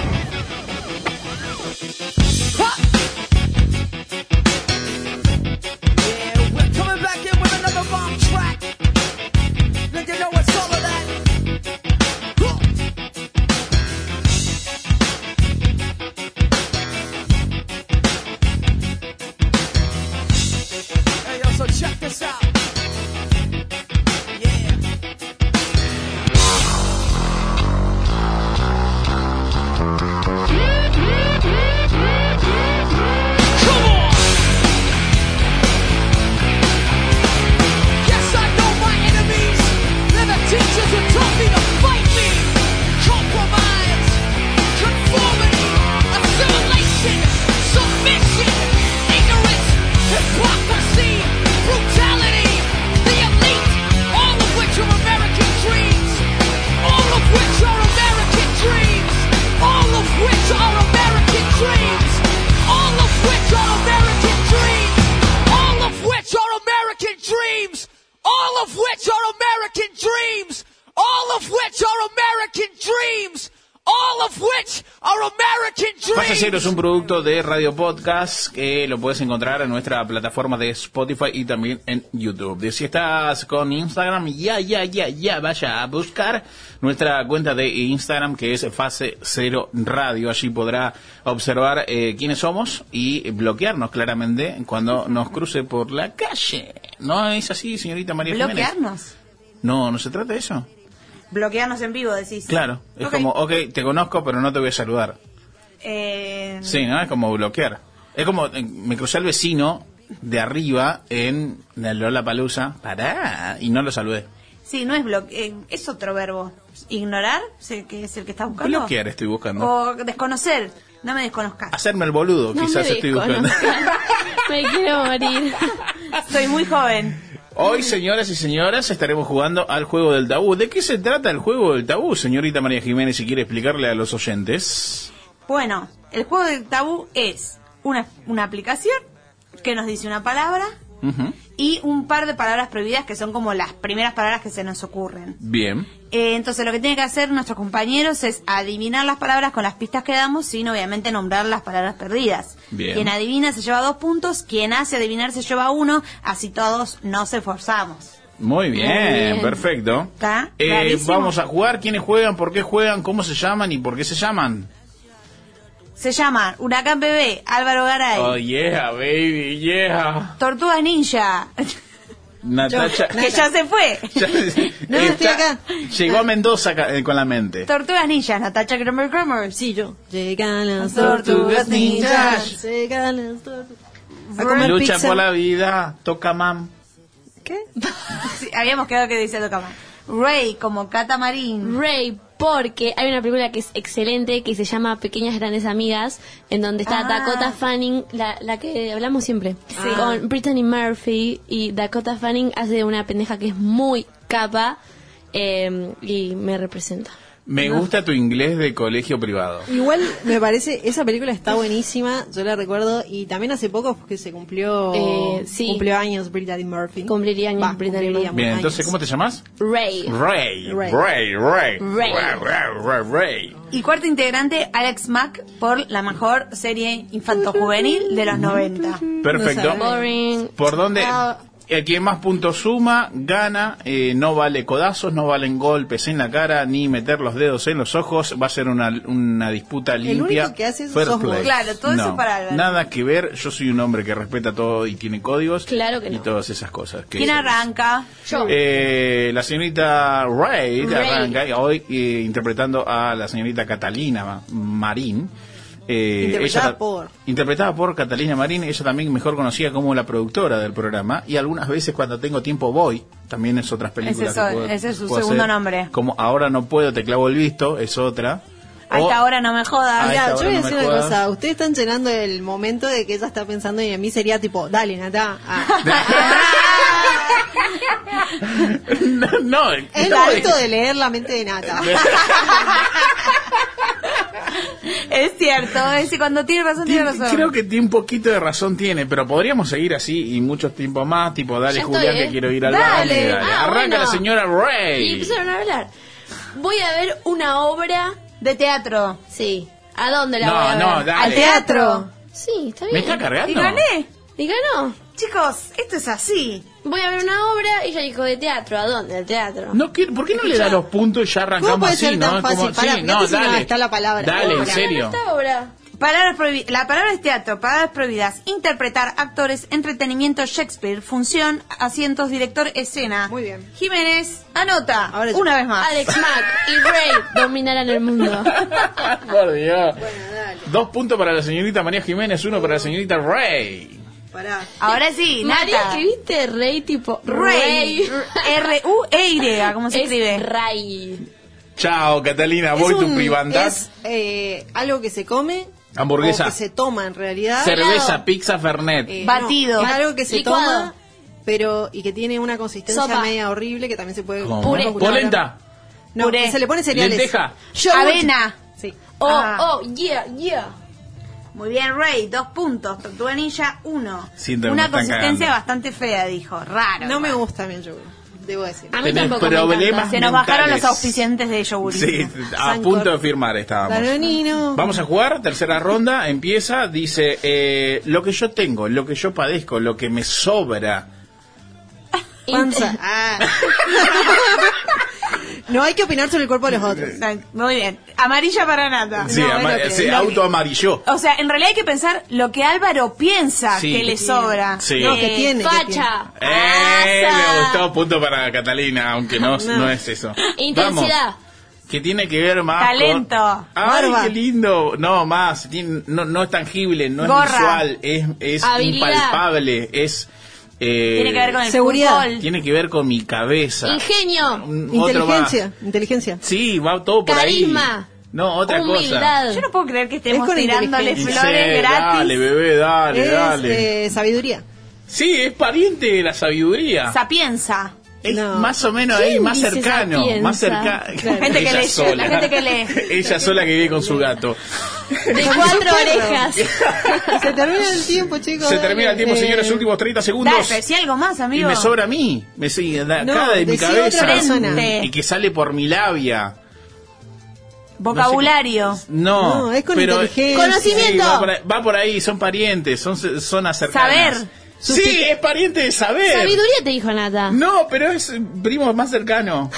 Es un producto de Radio Podcast que lo puedes encontrar en nuestra plataforma de Spotify y también en YouTube. Si estás con Instagram, ya, ya, ya, ya, vaya a buscar nuestra cuenta de Instagram que es Fase Cero Radio. Allí podrá observar eh, quiénes somos y bloquearnos claramente cuando nos cruce por la calle. ¿No es así, señorita María Jiménez? ¿Bloquearnos? No, no se trata de eso. Bloquearnos en vivo, decís. Claro, es como, ok, te conozco, pero no te voy a saludar. Eh, Sí, ¿no? Es como bloquear. Es como, eh, me crucé al vecino de arriba en la Lola Palusa, pará, y no lo saludé. sí, no es bloquear, es otro verbo. Ignorar, que es el que estás buscando. Bloquear estoy buscando. O desconocer, no me desconozcas. Hacerme el boludo, No quizás me estoy buscando. Me quiero morir. Soy muy joven. Hoy, señoras y señoras, estaremos jugando al juego del tabú. ¿De qué se trata el juego del tabú, señorita María Jiménez, si quiere explicarle a los oyentes? Bueno, el juego del tabú es una, una aplicación que nos dice una palabra y un par de palabras prohibidas que son como las primeras palabras que se nos ocurren. Bien. Eh, entonces lo que tienen que hacer nuestros compañeros es adivinar las palabras con las pistas que damos sin obviamente nombrar las palabras perdidas. Bien. Quien adivina se lleva dos puntos, quien hace adivinar se lleva uno, así todos nos esforzamos. Muy bien, Muy bien. perfecto. Eh, vamos a jugar. ¿Quiénes juegan? ¿Por qué juegan? ¿Cómo se llaman? ¿Y por qué se llaman? Se llaman Huracán Bebé, Álvaro Garay, Oh, yeah, baby, yeah. Tortugas Ninja, Natacha. que ya se fue. Ya- No, estoy acá. Llegó a Mendoza eh, con la mente. Tortugas Ninja, Natacha Kramer Kramer. Sí, yo. Llegan las Tortugas tortugas ninjas. ninjas. Llegan las tortugas. A comer Lucha pizza. por la vida, toca mam. ¿Qué? Sí, habíamos quedado que decía Tocama. Ray como catamarín. Ray, porque hay una película que es excelente que se llama Pequeñas Grandes Amigas, en donde está Ah. Dakota Fanning, la, la que hablamos siempre, con Brittany Murphy y Dakota Fanning hace una pendeja que es muy capa eh, y me representa. Me gusta tu inglés de colegio privado. Igual me parece, esa película está buenísima, yo la recuerdo, y también hace poco porque se cumplió, Eh, sí. cumplió años Brittany Murphy. Cumpliría años Va, Brittany cumpliría Bien, años. entonces, ¿cómo te llamas? Ray. Ray. Ray. Ray. Ray. Ray. Ray. Ray. Ray. Ray. Y cuarto integrante, Alex Mack, por la mejor serie infanto-juvenil de los 90. Perfecto. Boring. ¿Por dónde? Ah. El quien más puntos suma, gana. eh, no vale codazos, no valen golpes en la cara, ni meter los dedos en los ojos. Va a ser una, una disputa limpia. único que hace eso Fair sos vos. play. Claro, todo eso No, para Álvaro. Nada que ver. Yo soy un hombre que respeta todo y tiene códigos. Claro que Y no. todas esas cosas. ¿Quién arranca? Yo. Eh, la señorita Ray, Ray. arranca y hoy eh, interpretando a la señorita Catalina Marín. Eh, Interpretada ella por. Interpretada por Catalina Marín, ella también mejor conocida como la productora del programa. Y algunas veces cuando tengo tiempo voy, también es otras películas. Ese es- que puedo- ese es su segundo hacer. nombre. Como ahora no puedo, te clavo el visto, es otra. A esta hora no me jodas. Mirá, yo voy a no decir una jodas. cosa, ustedes están llenando el momento de que ella está pensando y a mí sería tipo, dale, Nata. Ah. no, no, Es no, harto de leer la mente de Nata. Es cierto, es que cuando tiene razón, tiene, Tiene- razón. creo que tiene un poquito de razón tiene, pero podríamos seguir así y muchos tiempos más, tipo, dale Ya Julián estoy, que ¿eh? quiero ir al baño, dale. Ah, Arranca bueno. la señora Y Ray. empezaron a hablar. Voy a ver una obra. De teatro. Sí. ¿A dónde la No, voy a ver? no, dale. Al teatro. Sí, está bien. ¿Me está cargando? Y gané. Y ganó. Chicos, esto es así. Voy a ver una obra y ella dijo de teatro. ¿A dónde? Al teatro. No, quiero- ¿Por qué no le da los puntos y ya ¿Cómo arrancamos puede así, ser tan no? fácil? Como- Pará, sí, no, dale. está la palabra. Dale, en Obra. serio. esta obra? Palabras prohibi- la palabra es teatro, palabras prohibidas. Interpretar, actores, entretenimiento, Shakespeare, función, asientos, director, escena. Muy bien. Jiménez, anota. Ahora yo. una vez más. Alex Mack y Ray dominarán el mundo. Por Dios. Dos puntos para la señorita María Jiménez, uno para la señorita Ray. Pará. Ahora sí, María, Nata. escribiste Rey tipo Rey. R-U-E-Y, ¿cómo se Es escribe? Ray. Chao, Catalina, voy tu privandad. Es eh, algo que se come. Hamburguesa. O que se toma en realidad. Cerveza, helado. pizza, fernet. Eh, Batido. no, es algo que se Licuado. toma, pero y que tiene una consistencia Sopa. media horrible que también se puede ¿Cómo? Puré. Polenta, No, Puré. se le pone cereales. lenteja. Yogurt. Avena. Sí. Oh, Ah. oh, yeah, yeah. Muy bien, Rey, dos puntos. Tortuga Ninja, uno. Siento que me Una consistencia cagando. bastante fea, dijo. Raro. No me gusta mi yogur, debo decir. A mí Tenés tampoco me problemas encanta. Se nos bajaron mentales. los auspiciantes de yogur. Sí, a Sancor. punto de firmar estábamos. Danonino. Vamos a jugar, tercera ronda, empieza, dice, eh, lo que yo tengo, lo que yo padezco, lo que me sobra. Panza. Ah. no hay que opinar sobre el cuerpo de los otros. Muy bien. Amarilla para nata. Sí, No, que- se auto amarilló. O sea, en realidad hay que pensar lo que Álvaro piensa Sí. que le sobra. Sí. No, que Eh, tiene. que Facha. Eh, me gustó, punto para Catalina, aunque no, no. es eso. Intensidad. Vamos, que tiene que ver más Talento. con... ¡Ay, Barba. qué lindo! No, más, tiene- no, no es tangible, no Gorra. es visual, es, es impalpable, es... eh, Tiene que ver con el Seguridad. fútbol. Tiene que ver con mi cabeza. Ingenio. Un-. Inteligencia. Inteligencia. Sí, va todo por Carisma. ahí. No, otra Humildad. Yo no puedo creer que Es estemos con tirándole flores Sí, gratis. Dale, bebé, dale, es dale. eh, sabiduría. Sí, es pariente de la sabiduría. Sapienza. Es No. más o menos ahí, ¿Quién más cercano. Más cercano. Claro. Gente que Ella lee, sola. la gente que lee. Ella sola que vive con su gato. De cuatro orejas. Se termina el tiempo, chicos. Se termina el tiempo, Eh, señores, últimos 30 segundos. Dale, pero si algo más, Y amigo. me sobra a mí. Me sigue de No, acá de mi cabeza. Y que sale por mi labia. Vocabulario. No, No, es con pero- inteligencia. Conocimiento. Sí, va, por ahí, va por ahí, son parientes, son, son cercanas. Saber. Sí, es pariente de saber. Sabiduría te dijo Nata. No, pero es primo más cercano.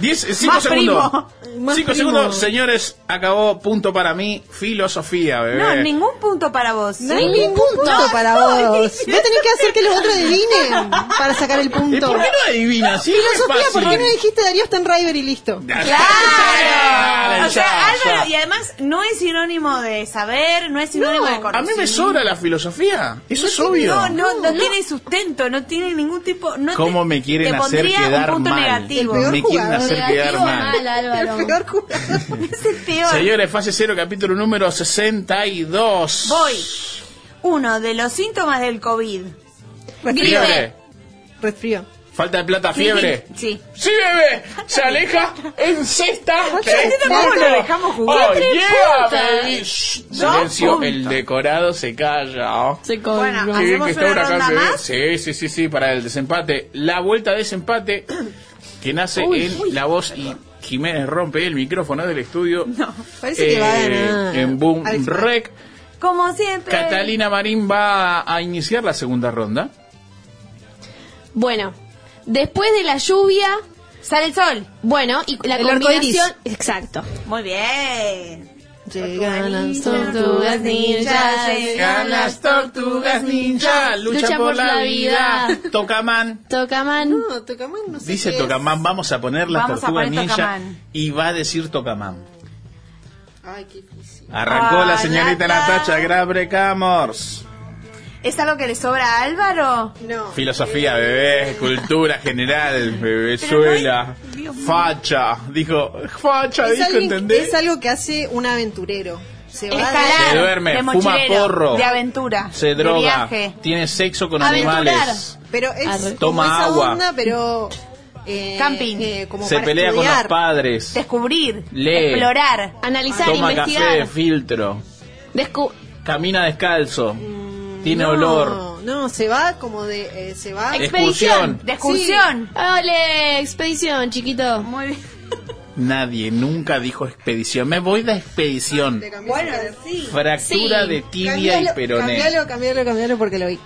Diez, cinco Más segundos. primo. Cinco primo. segundos, señores. Acabó punto para mí. Filosofía, bebé. No, ningún punto para vos. No hay ningún punto para vos. Vos tenés que hacer que los otros adivinen para sacar el ¿Y punto. por qué no adivinas? Sí, Filosofía, ¿por qué no dijiste Darío Stanriver y listo? Claro. O sea, Álvaro, y además no es sinónimo de saber, no es sinónimo de A mí conocimiento. me sobra la filosofía. Eso es obvio. No, no, no, tiene sustento, no tiene ningún tipo. No ¿Cómo te- me quieren te hacer pondría quedar un punto mal? negativo. El peor Me quieren jugador. Hacer quedar Negativo mal. mal, Álvaro. El peor jugador. Es el peor. Señores, fase cero, capítulo número 62. Voy. Uno de los síntomas del COVID. Fiebre. Resfrío. Falta de plata, fiebre. Sí. Sí, bebé. Se aleja en cesta. Tres ¿Cómo lo dejamos jugar? Oh, yeah, puntos. baby. Shh, Silencio. puntos. El decorado se calla. Se Bueno. Qué bien ¿Hacemos que está una ronda bebé. más? Sí, sí, sí, sí, para el desempate. La vuelta de desempate que nace en la voz y Jiménez rompe el micrófono del estudio. Parece que va a Eh, ganar. En Boom. Rec. Como siempre. Catalina Marín va a iniciar la segunda ronda. Bueno, después de la lluvia, Sale el sol. bueno, y la El arco iris. combinación. Exacto. Muy bien. Llegan las tortugas ninjas, Llegan las tortugas ninja, lucha, por, la vida. Tocaman. Tocaman. No, Tocaman no sé Dice. Tocaman, vamos a poner las Vamos tortugas poner ninja Tocaman. y va a decir Tocaman. Ay, qué difícil. Arrancó Ah, la señorita Nata. Natacha Grabre Camors. ¿Es algo que le sobra a Álvaro? No. Filosofía, bebé, cultura general, bebezuela, facha. Dijo, facha, Es, dijo, alguien- ¿entendés? es algo que hace un aventurero. Se va Escalar. Se duerme, de fuma porro. De aventura. Se De droga, viaje. tiene sexo con Aventurar. animales. Pero es Toma esa agua. onda, pero eh, Camping. eh, como Se para pelea con los padres. Descubrir, Lee. explorar. Analizar, Toma investigar. café de filtro. Descu- Camina descalzo. Tiene No, olor. No, se va como de. eh, se va. Excursión. De excursión. ¡Ole! Expedición, chiquito. Muy bien. Nadie nunca dijo expedición. Me voy de expedición. Bueno, sí. Fractura Sí. de tibia Cambialo, y peroné. Cambialo, cambialo, cambialo porque lo vi.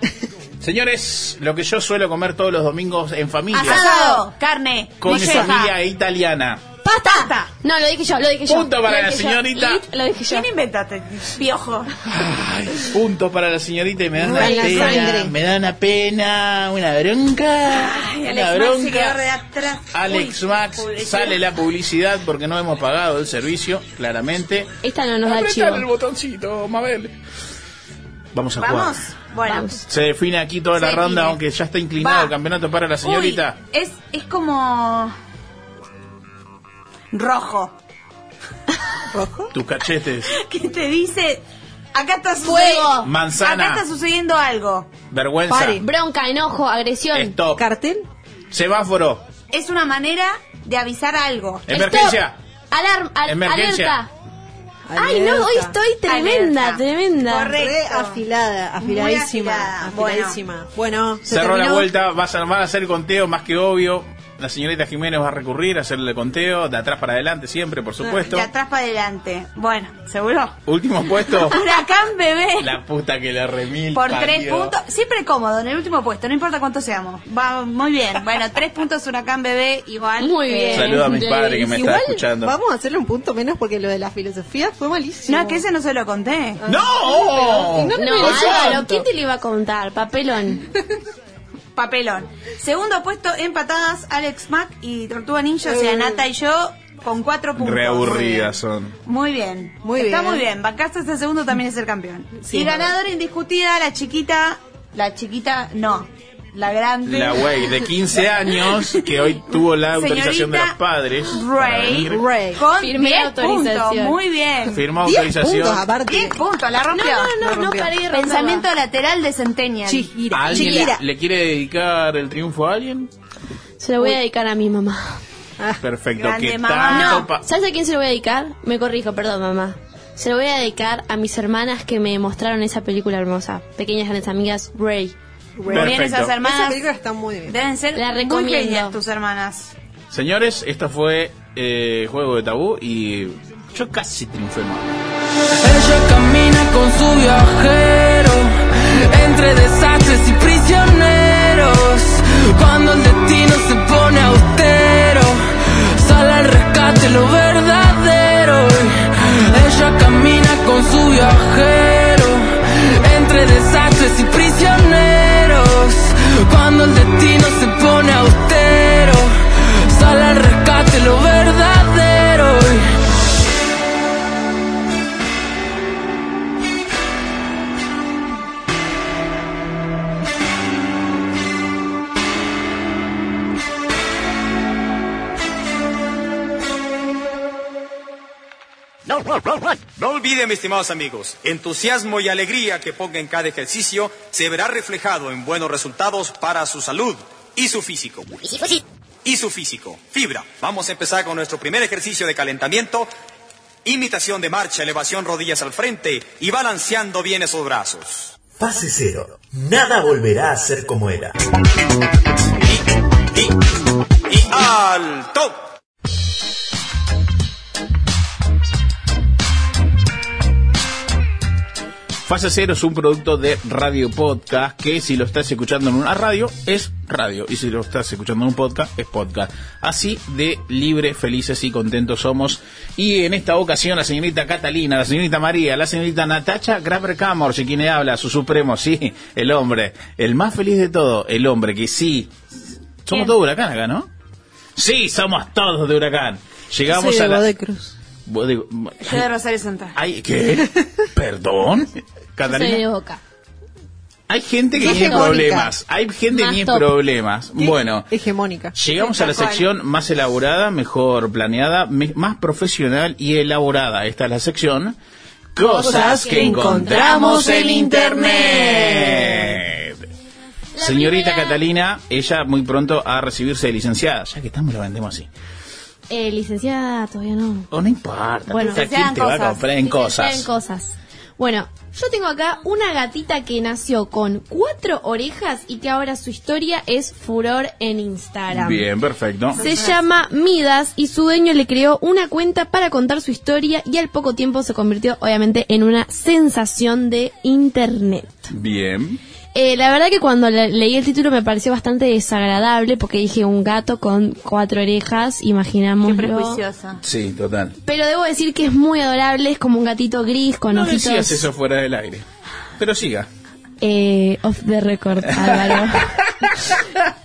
Señores, lo que yo suelo comer todos los domingos en familia. Asado, carne, Con mi familia italiana. ¡Pasta! No, lo dije yo, lo dije yo. Punto para la yo. señorita. Lo dije yo. ¿Quién inventaste? Piojo. Ay, punto para la señorita y me da una pena. sangre. Me da una pena, una bronca. Ay, una Alex Max se quedó bronca. de atrás. Alex Uy, Max, publicidad. sale la publicidad porque no hemos pagado el servicio, claramente. Esta no nos da Apretar el chivo. botoncito, Mabel. Vamos a jugar. Vamos. Bueno. Vamos. Se define aquí toda la Se ronda, define. aunque ya está inclinado Va. el campeonato para la señorita. Uy, es, es como. Rojo. Tus cachetes. Que te dice. Acá está Fuego. sucediendo. Manzana. Acá está sucediendo algo. Vergüenza. Pare. Bronca, enojo, agresión. Stop. ¿Cartel? Semáforo. Es una manera de avisar algo. Emergencia. Stop. Alarm, al- Emergencia. alerta. Ay, no, hoy estoy tremenda, Alerta. tremenda. Correcto. Re afilada, afiladísima. afilada. Afiladísima. Bueno, se Cerró la vuelta, vas a, van a hacer conteo más que obvio. La señorita Jiménez va a recurrir a hacerle el conteo, de atrás para adelante siempre, por supuesto. De atrás para adelante. Bueno, ¿seguro? Último puesto. Huracán bebé. La puta que la remil. Por parió. tres puntos. Siempre cómodo, en el último puesto, no importa cuántos seamos. Va muy bien. Bueno, tres puntos Huracán bebé, igual. Muy bien. Saluda a mis padres que me Igual están escuchando. vamos a hacerle un punto menos porque lo de la filosofía fue malísimo. No, es que ese no se lo conté. ¡No! No, No, Por Álvaro, santo. ¿quién te lo iba a contar? Papelón. Papelón. Segundo puesto, empatadas Alex Mack y Tortuga Ninja, o sea, Eh. Nata y yo, con cuatro puntos. Re aburridas son. Muy bien. Muy Está bien. muy bien. Bancaste este segundo también es el campeón. Sí, y ganadora indiscutida, la chiquita. La chiquita, no. La grande. La güey de 15 años que hoy tuvo la autorización de los padres. Ray. Ray. Con Firmé 10 autorización. puntos. Muy bien. Firmó 10 autorización. puntos aparte. 10 puntos, la No, rompió. no, no, no rompió. paré. Pensamiento lateral de Centennial. Chihira. ¿Alguien Chihira. le, le quiere dedicar el triunfo a alguien? Se lo voy a dedicar a mi mamá. Perfecto. Grande que mamá. tanto No, pa- ¿sabes a quién se lo voy a dedicar? Me corrijo, perdón, mamá. Se lo voy a dedicar a mis hermanas que me mostraron esa película hermosa. Pequeñas grandes amigas, Ray. Muy bien, esas Esa hermanas. película está muy bien. Deben ser La muy recomiendo. genias tus hermanas. Señores, esto fue eh, Juego de Tabú y yo casi triunfé mal. Ella camina con su viajero entre desastres y prisioneros. Cuando el destino se pone austero, sale al rescate lo verdadero. Ella camina con su viajero entre desastres y prisioneros. Cuando el destino se pone austero, sale al rescate lo verdadero. Olviden, mis estimados amigos, entusiasmo y alegría que ponga en cada ejercicio se verá reflejado en buenos resultados para su salud y su físico. Y su físico. Fibra. Vamos a empezar con nuestro primer ejercicio de calentamiento. Imitación de marcha, elevación rodillas al frente y balanceando bien esos brazos. Fase cero. Nada volverá a ser como era. Y, y, y alto. Fase Cero es un producto de Radio Podcast que si lo estás escuchando en una radio es radio y si lo estás escuchando en un podcast es podcast. Así de libre, felices y contentos somos. Y en esta ocasión la señorita Catalina, la señorita María, la señorita Natacha Graber Camor, si quien habla, su supremo, sí, el hombre, el más feliz de todo, el hombre que sí. Somos todos de huracán acá, ¿no? Sí, somos todos de huracán. Llegamos Soy a de la... Godecruz. Vos digo- Yo de Rosario Central. Ay, ¿qué? ¿Perdón? Soy de Catalina. boca. Hay gente que tiene hegemónica. problemas. Hay gente que Más tiene top. problemas. Bueno, Hegemónica. llegamos a la tal cual. sección más elaborada, mejor planeada, me- más profesional y elaborada. Esta es la sección Cosas que encontramos en Internet. La Señorita primera- Catalina, ella muy pronto a recibirse de licenciada. Ya que estamos, la vendemos así. Eh, licenciada, todavía no. Oh, no importa. Bueno, ¿a quién te va a comprar en Licenciada cosas? en cosas. Bueno, yo tengo acá una gatita que nació con cuatro orejas y que ahora su historia es furor en Instagram. Bien, perfecto. Se llama Midas y su dueño le creó una cuenta para contar su historia y al poco tiempo se convirtió obviamente en una sensación de internet. Bien. Eh, la verdad que cuando le- leí el título me pareció bastante desagradable porque dije un gato con cuatro orejas, Qué imaginámoslo. prejuiciosa. Sí, total. Pero debo decir que es muy adorable, es como un gatito gris con No ojitos. decías eso fuera del aire. Pero siga. Eh, off the record, Álvaro.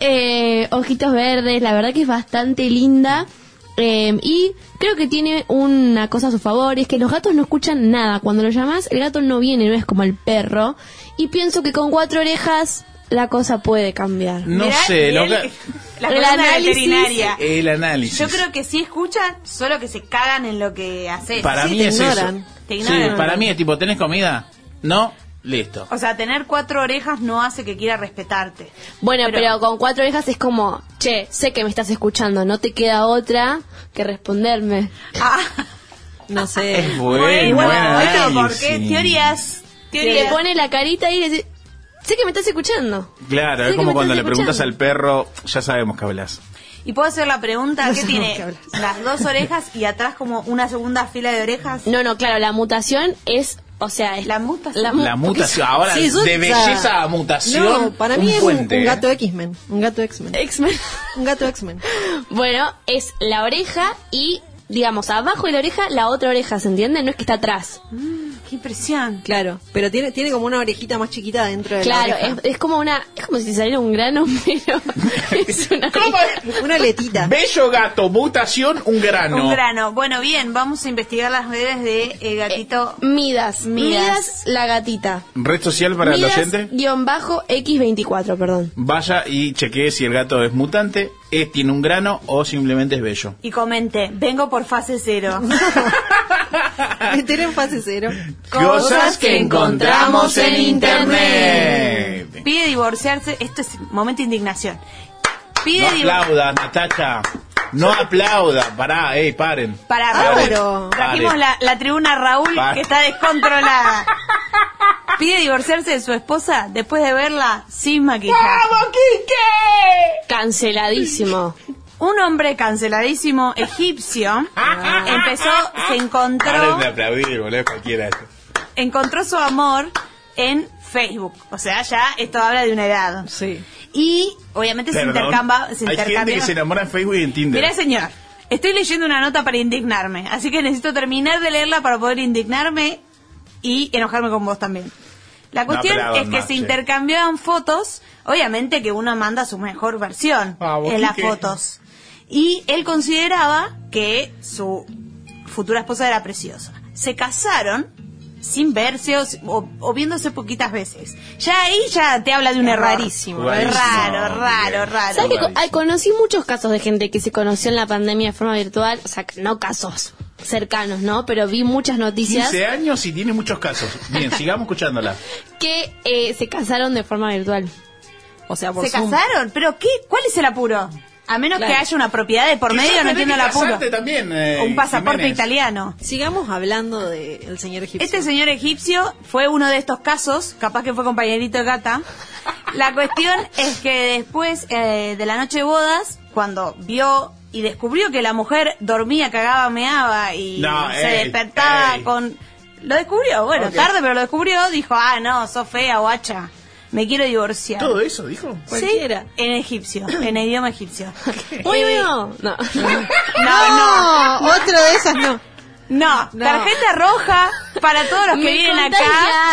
Eh, ojitos verdes, la verdad que es bastante linda. Eh, y creo que tiene una cosa a su favor, es que los gatos no escuchan nada. Cuando lo llamas, el gato no viene, no es como el perro. Y pienso que con cuatro orejas la cosa puede cambiar. No Mirá, sé, lo que- La El análisis- veterinaria. El análisis. Yo creo que sí escuchan, solo que se cagan en lo que haces. Para Sí, mí te es ignoran. eso. Te Sí, ignoran. para mí es tipo, ¿tenés comida? No, listo. O sea, tener cuatro orejas no hace que quiera respetarte. Bueno, Pero- pero, con cuatro orejas es como, che, sé que me estás escuchando, no te queda otra que responderme. Ah, No sé. Es buen, bueno, buen bueno, porque teorías, teorías. le pone la carita y le dice, sé que me estás escuchando. Claro, Sé es como cuando le preguntas escuchando. al perro, ya sabemos que hablas. Y puedo hacer la pregunta, ¿qué sabemos tiene? qué hablas. Las dos orejas y atrás como una segunda fila de orejas. No, no, claro, la mutación es, o sea, es La mutación. mu- La mutación, ahora Sí, de belleza a mutación. No, para mí un es un, puente, un gato X-Men. Un gato X-Men. X-Men. Un gato X-Men. Bueno, es la oreja y, digamos, abajo de la oreja, la otra oreja, ¿se entiende? No es que está atrás. Qué impresión. Claro, pero tiene, tiene como una orejita más chiquita dentro de Claro, la oreja. es, es como una, es como si saliera un grano, pero es una ¿Cómo oreja. Una letita. Bello gato, mutación, un grano. Un grano. Bueno, bien, vamos a investigar las redes de el gatito. Midas, Midas. Midas, la gatita. Red social para el Midas, oyente. guion bajo X24, perdón. Vaya y chequee si el gato es mutante, es, tiene un grano o simplemente es bello. Y comente, vengo por fase cero. Meter en fase cero. Cosas que encontramos en internet. Pide divorciarse. Esto es momento de indignación. Pide No divorciarse. aplauda, Natacha. No aplauda. Pará, ey, paren. Para Raúl. pero- Trajimos la, la tribuna Raúl que está descontrolada. Pide divorciarse de su esposa después de verla sin maquillaje. Canceladísimo. Un hombre canceladísimo egipcio empezó, se encontró, Paren de aplaudir, boludo, cualquiera. encontró su amor en Facebook. O sea, ya esto habla de una edad. Sí. Y obviamente se Perdón. intercambia, se Hay gente intercambia. que se enamora en Facebook y en Tinder. Mira, señor, estoy leyendo una nota para indignarme, así que necesito terminar de leerla para poder indignarme y enojarme con vos también. La cuestión pero es que más, se intercambiaban fotos, obviamente que uno manda su mejor versión Ah, vos, en las Quique. fotos. Y él consideraba que su futura esposa era preciosa. Se casaron sin verse o, o- viéndose poquitas veces. Ya ahí ya te habla de un error. Rarísimo. Raro, raro, raro. ¿Sabes que rarísimo. conocí muchos casos de gente que se conoció en la pandemia de forma virtual? O sea, que no casos cercanos, ¿no? Pero vi muchas noticias 15 años y tiene muchos casos. Bien, sigamos escuchándola. que eh, se casaron de forma virtual. O sea, por ¿Se Zoom. casaron? ¿Pero qué? ¿Cuál es el apuro? A menos Claro. que haya una propiedad de por medio, no entiendo apuro. casarte también, eh, un pasaporte Jiménez. italiano. Sigamos hablando del señor egipcio. Este señor egipcio fue uno de estos casos, capaz que fue compañerito de gata. La cuestión es que después eh, de la noche de bodas, cuando vio y descubrió que la mujer dormía, cagaba, meaba y No, se ey, despertaba ey. con... Lo descubrió, bueno, tarde, pero lo descubrió, dijo, ah, no, sos fea, guacha, me quiero divorciar. ¿Todo eso dijo? Cualquiera. Sí, en egipcio, en idioma egipcio. Muy Eh, bien. No. No, no. No, otro de esas no. No, No. tarjeta roja para todos los que Me vienen acá.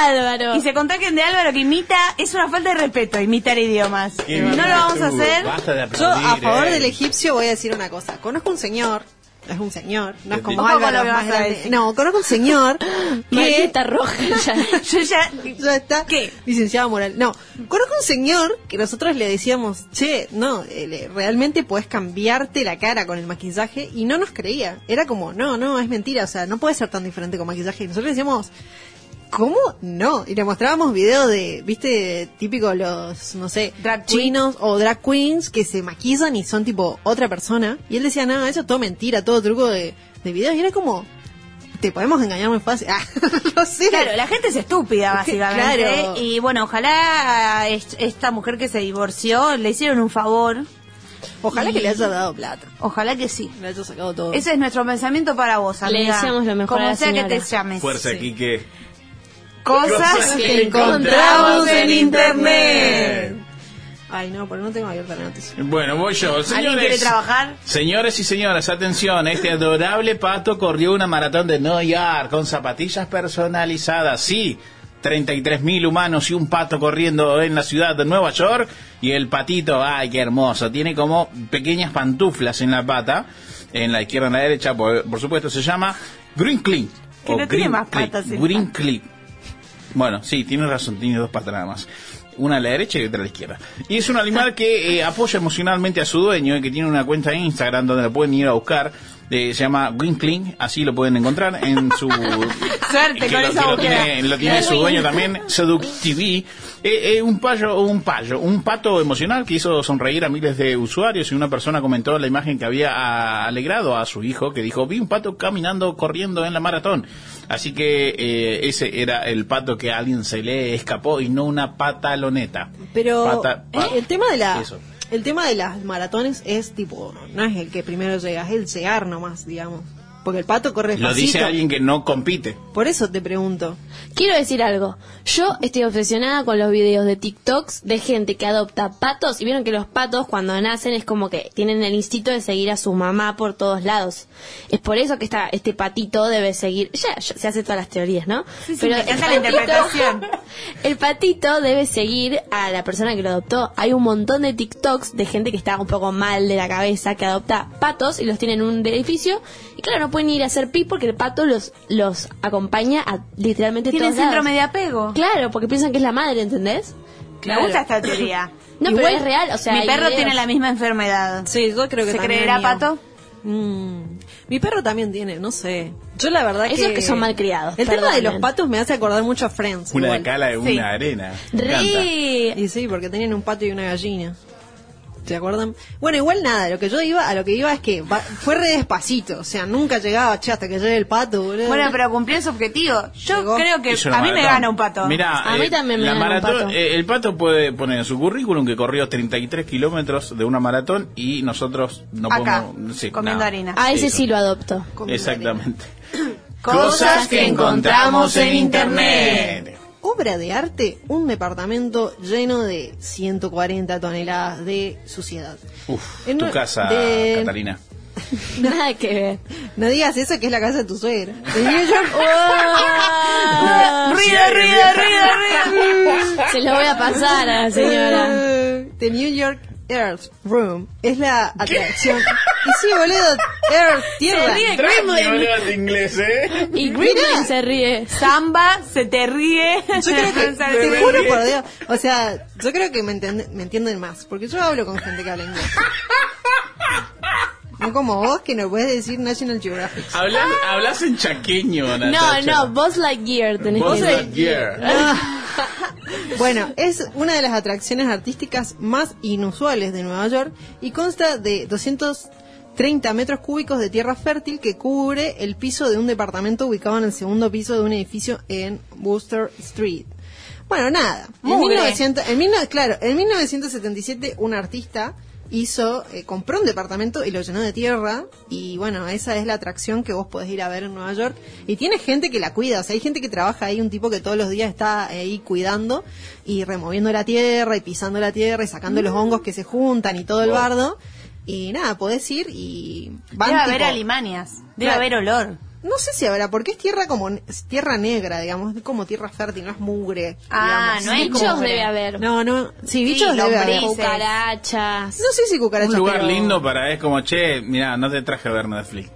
Álvaro. Y se contagien de Álvaro que imita, es una falta de respeto imitar idiomas. Qué no lo vamos a hacer. Basta de Yo aplaudir, a favor eh. del egipcio voy a decir una cosa. Conozco un señor, es un señor, no es como Álvaro más vas a grande. decir. No, conozco un señor que está roja ya. Yo ya. ya está ¿Qué? licenciado moral. No, conozco un señor que nosotros le decíamos, che, no, eh, realmente puedes cambiarte la cara con el maquillaje y no nos creía. Era como, no, no, es mentira, o sea, no puede ser tan diferente con maquillaje. Y nosotros le decíamos, ¿Cómo no? Y le mostrábamos videos de, viste, típico los, no sé, Drag queen. chinos o drag queens que se maquillan y son tipo otra persona. Y él decía, no, eso es todo mentira, todo truco de, de videos. Y era como, te podemos engañar muy fácil. Ah, no sé. Claro, la gente es estúpida, básicamente. Claro. Y bueno, ojalá es- esta mujer que se divorció le hicieron un favor. Ojalá Y- que le haya dado plata. Ojalá que sí. Le haya sacado todo. Ese es nuestro pensamiento para vos, Le amiga. deseamos lo mejor Como a la sea que señora. te llames. Fuerza, Sí. Quique. Cosas que encontramos en internet. Ay, no, pero no tengo abierta la noticia. Bueno, voy yo. ¿Alguien Señores, quiere trabajar? Señores y señoras, atención, este adorable pato corrió una maratón de New York con zapatillas personalizadas. Sí, 33.000 humanos y un pato corriendo en la ciudad de Nueva York. Y el patito, ay, qué hermoso, tiene como pequeñas pantuflas en la pata, en la izquierda y en la derecha, por, por supuesto, se llama Green Clip. Que no tiene más patas Green Clip. Bueno, sí, tiene razón, tiene dos patas nada más. Una a la derecha y otra a la izquierda. Y es un animal que eh, apoya emocionalmente a su dueño y que tiene una cuenta en Instagram donde lo pueden ir a buscar. Eh, se llama Winkling, así lo pueden encontrar en su... Suerte con lo, esa lo tiene, lo tiene su dueño también, Seduct TV. Eh, eh, un payo, un payo, un pato emocional que hizo sonreír a miles de usuarios y una persona comentó la imagen que había alegrado a su hijo que dijo, vi un pato caminando, corriendo en la maratón. Así que eh, ese era el pato que a alguien se le escapó y no una pataloneta. Pero Pata- eh, el tema de la Eso. el tema de las maratones es tipo no es el que primero llega, es el llegar nomás, digamos. Porque el pato corre Lo dice despacito. alguien que no compite. Por eso te pregunto. Quiero decir algo. Yo estoy obsesionada con los videos de TikToks de gente que adopta patos. Y vieron que los patos cuando nacen es como que tienen el instinto de seguir a su mamá por todos lados. Es por eso que está, este patito debe seguir. Ya, ya se hace todas las teorías, ¿no? Sí, sí, me encanta la interpretación. El patito debe seguir a la persona que lo adoptó. Hay un montón de TikToks de gente que está un poco mal de la cabeza que adopta patos y los tiene en un edificio. Y claro, no pueden ir a hacer pis porque el pato los, los acompaña a literalmente Tienen todos lados. síndrome de apego. Claro, porque piensan que es la madre, ¿entendés? Me gusta esta teoría. No, Igual, pero es real, o sea, Mi perro videos. tiene la misma enfermedad. Sí, yo creo que ¿Se también creerá mío. pato? Mm, mi perro también tiene, no sé. Yo la verdad Esos que... que son malcriados, El tema de los patos me hace acordar mucho a Friends. Una de igual. cala y una Sí. de arena. Me encanta. Re. Y sí, porque tenían un pato y una gallina. ¿Se acuerdan? Bueno, igual nada, lo que yo iba, a lo que iba es que va- fue re despacito, o sea, nunca llegaba, che, hasta que llegue el pato, boludo. Bueno, pero cumplió su objetivo. Yo Llegó. creo que Hizo una a mí me maratón. gana un pato. Mirá, A mí eh, también me la gana un maratón- pato. eh, el pato puede poner en su currículum que corrió 33 kilómetros de una maratón y nosotros no Acá, podemos... sí, comiendo nada. harina. A ese Eso. sí lo adopto. Exactamente. Cosas que encontramos en internet. Obra de arte, un departamento lleno de 140 toneladas de suciedad. Uf, En tu una- casa, de- Catalina. Nada que ver. No digas eso que es la casa de tu suegra. De New York. Ruido, ruido, ruido, ruido. Se lo voy a pasar a la señora. The New York Earth Room es la atracción. Y sí, boludo, Earth, tierra. ríe Tranqui, boludo, de inglés, ¿eh? Y Gremlin se ríe. Samba, se te ríe. Yo creo que, te se juro ríe. por Dios, o sea, yo creo que me, entende- me entienden más, porque yo hablo con gente que habla inglés. No como vos que no puedes decir National Geographic. Hablas, hablas en chaqueño, No, Natacha. no, Buzz Lightyear tenés Vos que. Lightyear. Bueno, es una de las atracciones artísticas más inusuales de Nueva York y consta de 230 metros cúbicos de tierra fértil que cubre el piso de un departamento ubicado en el segundo piso de un edificio en Wooster Street. Bueno, nada. En, Mugre. 1900, en, 19 claro, en 1977 un artista hizo, eh, compró un departamento y lo llenó de tierra y bueno, esa es la atracción que vos podés ir a ver en Nueva York y tiene gente que la cuida, o sea, hay gente que trabaja ahí, un tipo que todos los días está ahí cuidando y removiendo la tierra y pisando la tierra y sacando los hongos que se juntan y todo el bardo y nada, podés ir y van Debe haber tipo- alimañas. Debe Claro. haber olor. No sé si habrá, porque es tierra como es tierra negra, digamos, es como tierra fértil, no es mugre. Ah, digamos. no es Bichos mugre. debe haber. No, no, sí, bichos debe haber. Cucarachas. No sé si cucarachas. Un lugar pero- lindo para, es como, che, mira, no te traje a ver Netflix.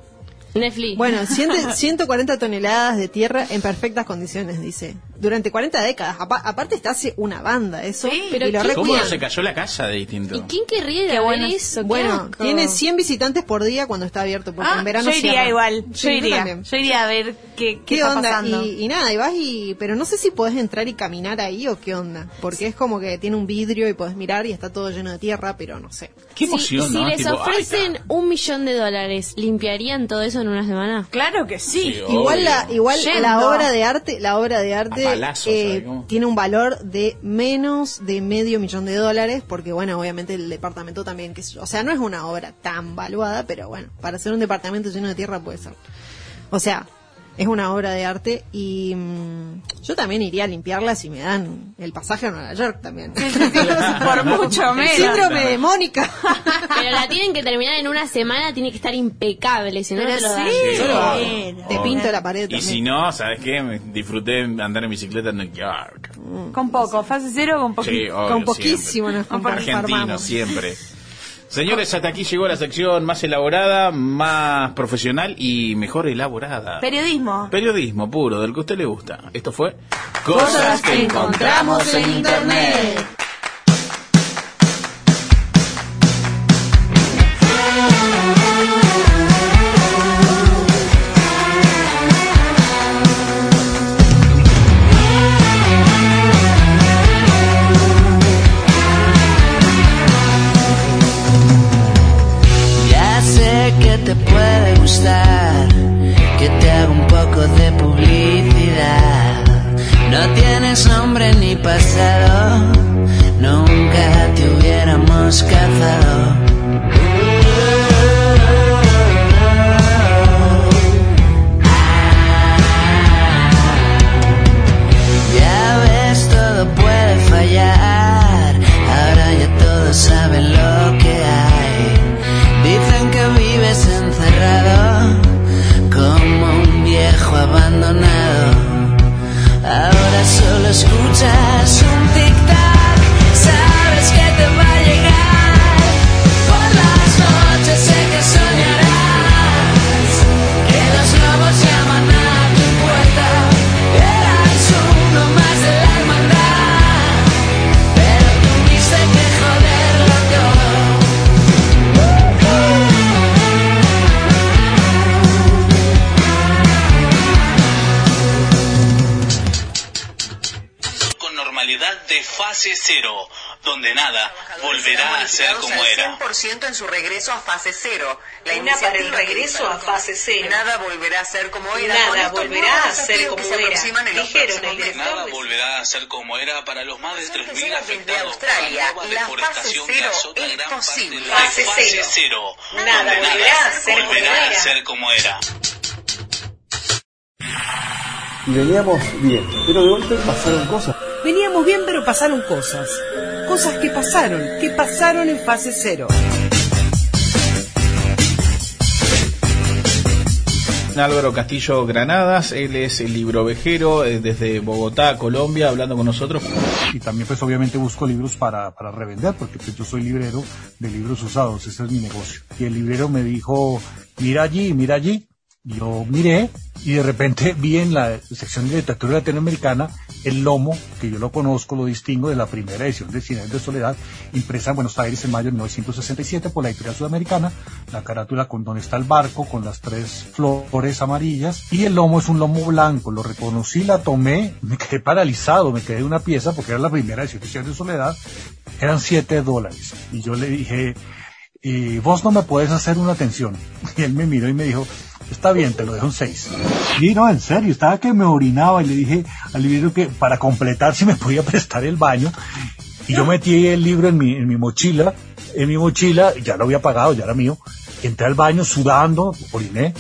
Netflix. Bueno, 100 140 toneladas de tierra en perfectas condiciones, dice. Durante 40 décadas. Apa- aparte está hace una banda eso. Sí, pero y lo ¿quién- ¿Cómo no se cayó la casa de distinto? ¿Y quién querría ir Qué a ver bueno. eso? Qué Bueno, tiene 100 visitantes por día cuando está abierto, porque Ah, en verano yo iría cierra. igual. Sí, yo iría. Yo iría a ver qué, qué, ¿Qué está onda? pasando. Y, y nada, y vas y... Pero no sé si podés entrar y caminar ahí o qué onda. Porque es como que tiene un vidrio y podés mirar y está todo lleno de tierra, pero no sé. Qué Si- emoción, si, ¿no? les Tipo, ofrecen un millón de dólares, ¿limpiarían todo eso en una semana? Claro que sí. Sí, Igual la, igual Yendo. la obra de arte, la obra de arte palazos, eh, tiene un valor de menos de medio millón de dólares, porque bueno, obviamente el departamento también, que o sea, no es una obra tan valuada, pero bueno, para hacer un departamento lleno de tierra puede ser. O sea, es una obra de arte y mm, yo también iría a limpiarla si me dan el pasaje a Nueva York también. Por mucho menos. Síndrome de Mónica. Pero la tienen que terminar en una semana, tiene que estar impecable, si no, Pero te lo dan. sí. Bueno. Te pinto la pared Y también. si no, ¿sabes qué? Me disfruté andar en bicicleta en New York. Con poco. Fase cero con poquito. Sí, obvio, Con poquísimo siempre. nos. Argentino, siempre. Señores, hasta aquí llegó la sección más elaborada, más profesional y mejor elaborada. Periodismo. Periodismo puro, del que a usted le gusta. Esto fue Cosas que encontramos en internet. De fase cero, donde nada volverá a ser como era. 100% en su regreso a fase cero. La Una para el regreso a fase cero. Nada volverá a ser como era. Nada volverá a ser como era. aproximan en los Dijeron el meses. Nada volverá a ser como era para los más de 3.000 desde afectados por Australia, la nueva la fase deforestación que cero azota es gran parte posible. de Fase fase cero. Nada volverá a ser como volverá a era. Y veníamos bien, pero de golpe pasaron cosas. Veníamos bien, pero pasaron cosas. Cosas que pasaron, que pasaron en fase cero. Álvaro Castillo Granadas, él es el libro vejero eh, desde Bogotá, Colombia, hablando con nosotros. Y también pues obviamente busco libros para, para revender, porque pues yo soy librero de libros usados, ese es mi negocio. Y el librero me dijo, mira allí, mira allí. Yo miré y de repente vi en la sección de literatura latinoamericana el lomo, que yo lo conozco, lo distingo de la primera edición de años de Soledad, impresa en Buenos Aires en mayo de 1967 por la editorial sudamericana, la carátula con donde está el barco, con las tres flores amarillas, y el lomo es un lomo blanco, lo reconocí, la tomé, me quedé paralizado, me quedé de una pieza porque era la primera edición de años de Soledad, eran siete dólares, y yo le dije, y vos no me puedes hacer una atención. Y él me miró y me dijo, está bien, te lo dejo en seis. Y no, en serio, estaba que me orinaba y le dije al librero que para completar si me podía prestar el baño. Y yo metí el libro en mi, en mi mochila, en mi mochila, ya lo había pagado, ya era mío. Entré al baño sudando, oriné.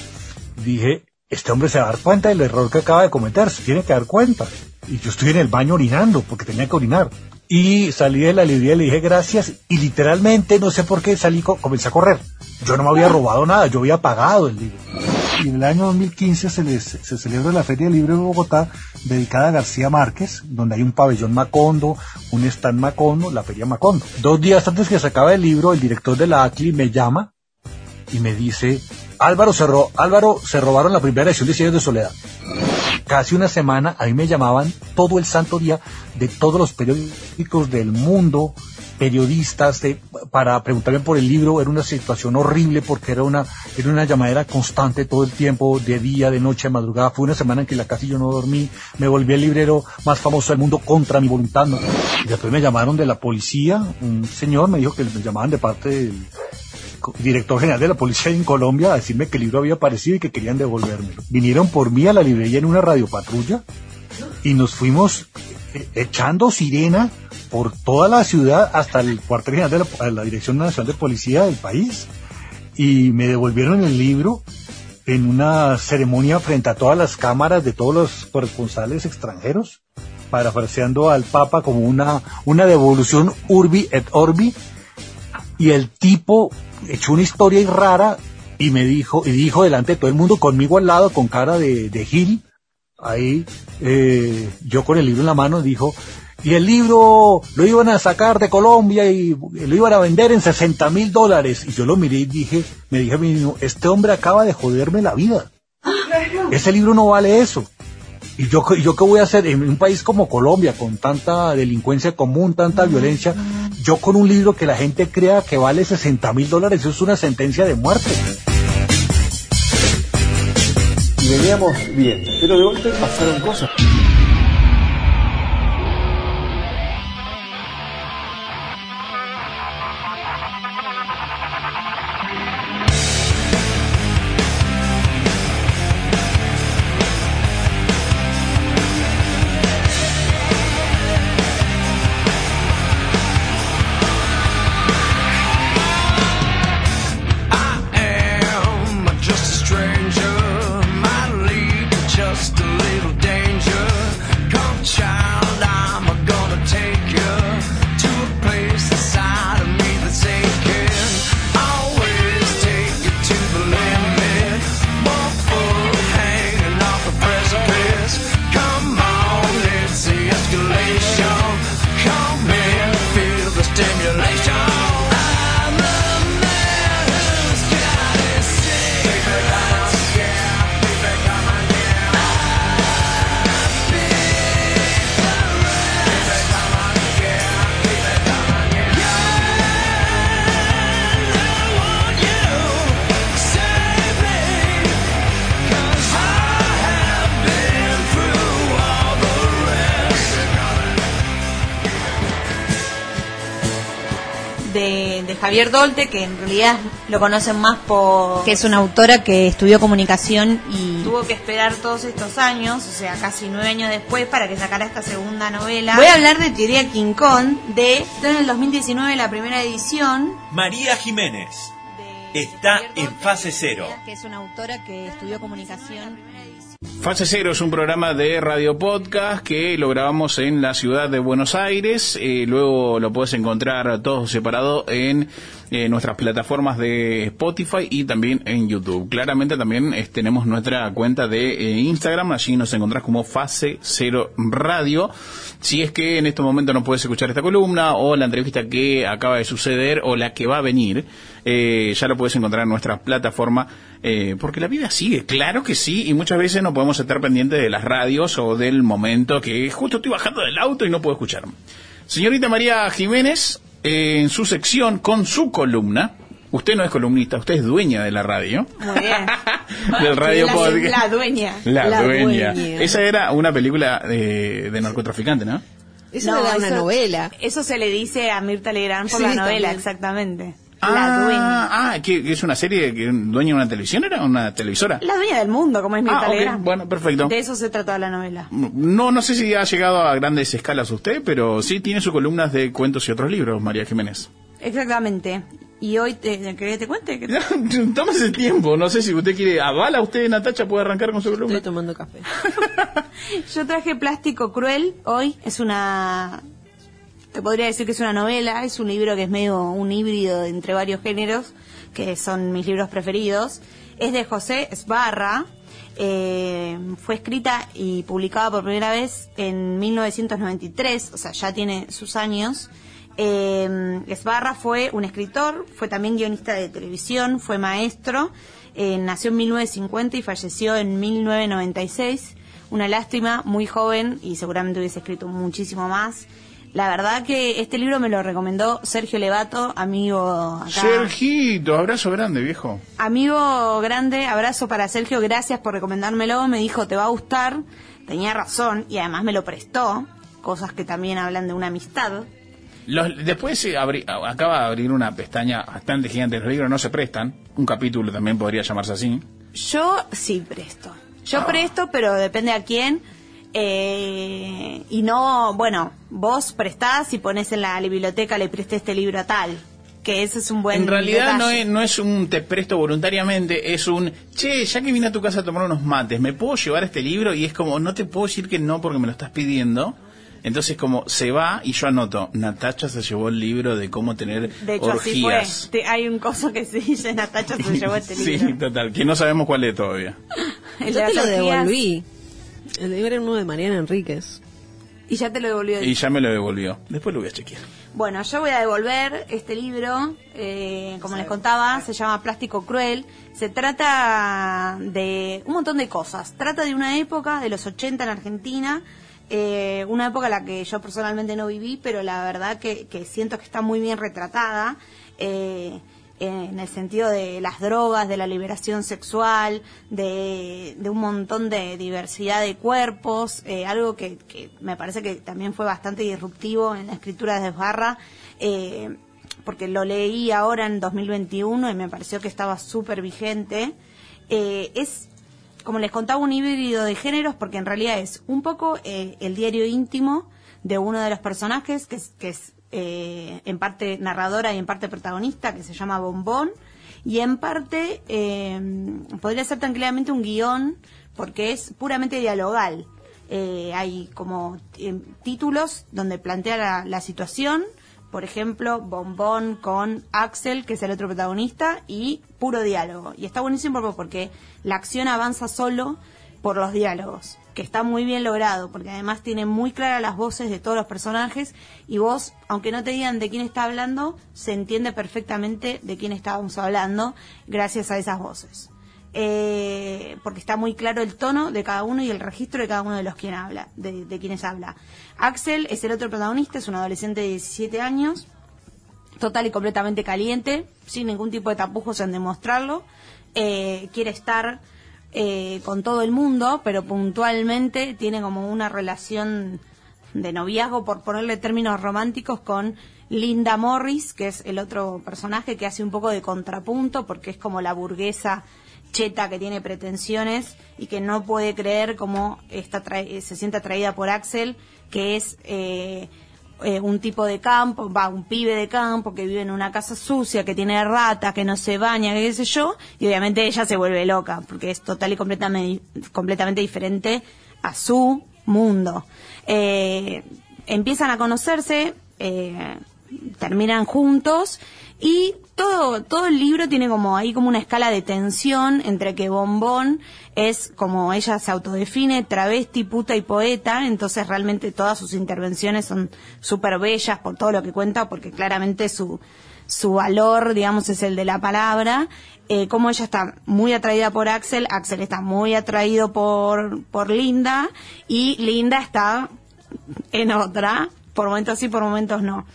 Dije, este hombre se va a dar cuenta del error que acaba de cometer, se tiene que dar cuenta. Y yo estoy en el baño orinando, porque tenía que orinar. Y salí de la librería y le dije gracias, y literalmente, no sé por qué, salí, co- comencé a correr. Yo no me había robado nada, yo había pagado el libro. Y en el año 2015 se, les- se celebra la Feria del Libro de Bogotá, dedicada a García Márquez, donde hay un pabellón Macondo, un stand Macondo, la Feria Macondo. Dos días antes que se acabe el libro, el director de la ACLI me llama y me dice, Álvaro se, ro- Álvaro se robaron la primera edición de Cielos de Soledad. Casi una semana, a mí me llamaban todo el santo día de todos los periódicos del mundo, periodistas, de- para preguntarme por el libro. Era una situación horrible porque era una, era una llamadera constante todo el tiempo, de día, de noche, de madrugada. Fue una semana en que la casi yo no dormí. Me volví el librero más famoso del mundo contra mi voluntad. Y después me llamaron de la policía. Un señor me dijo que me llamaban de parte del director general de la policía en Colombia a decirme que el libro había aparecido y que querían devolvérmelo. Vinieron por mí a la librería en una radiopatrulla y nos fuimos eh, echando sirena por toda la ciudad hasta el cuartel general de la, Dirección Nacional de Policía del país. Y me devolvieron el libro en una ceremonia frente a todas las cámaras de todos los corresponsales extranjeros, parafraseando al Papa como una, una devolución urbi et orbi, y el tipo echó una historia rara y me dijo, y dijo delante de todo el mundo, conmigo al lado, con cara de, de Gil, ahí, eh, yo con el libro en la mano, dijo, y el libro lo iban a sacar de Colombia y lo iban a vender en 60 mil dólares. Y yo lo miré y dije, me dije a mí mismo, este hombre acaba de joderme la vida. Ese libro no vale eso. ¿Y yo, yo qué voy a hacer en un país como Colombia, con tanta delincuencia común, tanta violencia? Yo con un libro que la gente crea que vale 60 mil dólares, eso es una sentencia de muerte. Veníamos bien, pero de golpe pasaron cosas. Javier Dolte, que en realidad lo conocen más por... que es una autora que estudió comunicación y tuvo que esperar todos estos años, o sea, casi nueve años después, para que sacara esta segunda novela. Voy a hablar de Teoría King Kong, de... en el 2019 la primera edición, María Jiménez está en fase cero. que es una autora que estudió comunicación. Fase Cero es un programa de radio podcast que lo grabamos en la ciudad de Buenos Aires. eh, luego lo puedes encontrar todo separado en eh, nuestras plataformas de Spotify y también en YouTube. Claramente también eh, tenemos nuestra cuenta de Instagram. Allí nos encontrás como Fase Cero Radio. Si es que en este momento no puedes escuchar esta columna o la entrevista que acaba de suceder o la que va a venir, eh, ya lo puedes encontrar en nuestra plataforma, eh, porque la vida sigue, claro que sí, y muchas veces no podemos estar pendientes de las radios o del momento que justo estoy bajando del auto y no puedo escuchar. Señorita María Jiménez, eh, en su sección con su columna, usted no es columnista, usted es dueña de la radio. Muy bien. Del radio la, podcast. la dueña. La, dueña. Esa era una película de, de narcotraficante, ¿no? Eso era una novela. Eso se le dice a Mirta Legrand por Sí, la novela, también. exactamente. Ah, La dueña. Ah, ¿que, que es una serie que dueña de una televisión era una televisora. La dueña del mundo, como es Mirta Ah, bueno, perfecto. De eso se trata la novela. No, no sé si ha llegado a grandes escalas usted, pero sí tiene sus columnas de cuentos y otros libros, María Jiménez. Exactamente. Y hoy, te, ¿querés que te cuente? Que- Tómese el tiempo, no sé si usted quiere, avala usted, Natacha, puede arrancar con su columna. Estoy tomando café. Yo traje Plástico Cruel hoy. Es una. Te podría decir que es una novela. Es un libro que es medio un híbrido entre varios géneros, que son mis libros preferidos. Es de José Esbarra. Eh, fue escrita y publicada por primera vez en 1993, o sea, ya tiene sus años. Eh, Esbarra fue un escritor, fue también guionista de televisión, fue maestro. Eh, nació en 1950 y falleció en 1996. Una lástima, muy joven y seguramente hubiese escrito muchísimo más. La verdad que este libro me lo recomendó Sergio Levato, amigo acá. Sergito, abrazo grande, viejo. Amigo grande, abrazo para Sergio, gracias por recomendármelo. Me dijo, te va a gustar. Tenía razón y además me lo prestó. Cosas que también hablan de una amistad. Los- después se abri- acaba de abrir una pestaña bastante gigante. Los libros no se prestan. Un capítulo también podría llamarse así. Yo sí presto. Yo presto, pero depende a quién. Eh, y no, bueno, vos prestás y pones en la biblioteca, le presté este libro a tal. Que ese es un buen en realidad no es, no es un te presto voluntariamente, es un, che, ya que vine a tu casa a tomar unos mates, ¿me puedo llevar este libro? Y es como, no te puedo decir que no porque me lo estás pidiendo. Entonces como se va y yo anoto, Natacha se llevó el libro de cómo tener De hecho, así fue. Te- hay un coso que se dice, Natacha se llevó este Sí, libro. total, que no sabemos cuál es todavía. Yo te lo devolví. El libro era uno de Mariana Enríquez. Y ya te lo devolvió. Y ya me lo devolvió. Después lo voy a chequear. Bueno, yo voy a devolver este libro, eh, como les contaba, se llama Plástico Cruel. Se trata de un montón de cosas. Trata de una época, de los 80 en Argentina, eh, una época en la que yo personalmente no viví, pero la verdad que, que siento que está muy bien retratada. eh, en el sentido de las drogas, de la liberación sexual, de, un montón de diversidad de cuerpos, eh, algo que, me parece que también fue bastante disruptivo en la escritura de Esbarra, eh, porque lo leí ahora en 2021 y me pareció que estaba súper vigente. Eh, es, como les contaba, un híbrido de géneros porque en realidad es un poco eh, el diario íntimo de uno de los personajes, que es, que es eh, en parte narradora y en parte protagonista, que se llama Bombón, y en parte eh, podría ser tranquilamente un guion, porque es puramente dialogal. Eh, hay como eh, títulos donde plantea la, la situación, por ejemplo, Bombón con Axel, que es el otro protagonista, y puro diálogo. Y está buenísimo porque- porque la acción avanza solo por los diálogos, que está muy bien logrado, porque además tiene muy claras las voces de todos los personajes y vos, aunque no te digan de quién está hablando, se entiende perfectamente de quién estábamos hablando gracias a esas voces. Eh, porque está muy claro el tono de cada uno y el registro de cada uno de los quien habla, de, quienes habla. Axel es el otro protagonista, es un adolescente de 17 años, total y completamente caliente, sin ningún tipo de tapujos en demostrarlo. Eh, quiere estar eh, con todo el mundo, pero puntualmente tiene como una relación de noviazgo, por ponerle términos románticos, con Linda Morris, que es el otro personaje que hace un poco de contrapunto, porque es como la burguesa cheta que tiene pretensiones y que no puede creer cómo está se siente atraída por Axel, que es eh, eh, un tipo de campo, va, un pibe de campo que vive en una casa sucia, que tiene ratas, que no se baña, que qué sé yo, y obviamente ella se vuelve loca, porque es total y completamente, completamente diferente a su mundo. Eh, empiezan a conocerse, eh, terminan juntos y todo todo el libro tiene como ahí como una escala de tensión entre que Bombón es como ella se autodefine travesti, puta y poeta, entonces realmente todas sus intervenciones son súper bellas por todo lo que cuenta porque claramente su su valor, digamos, es el de la palabra, eh, como ella está muy atraída por Axel, Axel está muy atraído por, por Linda, y Linda está en otra, por momentos sí, por momentos no.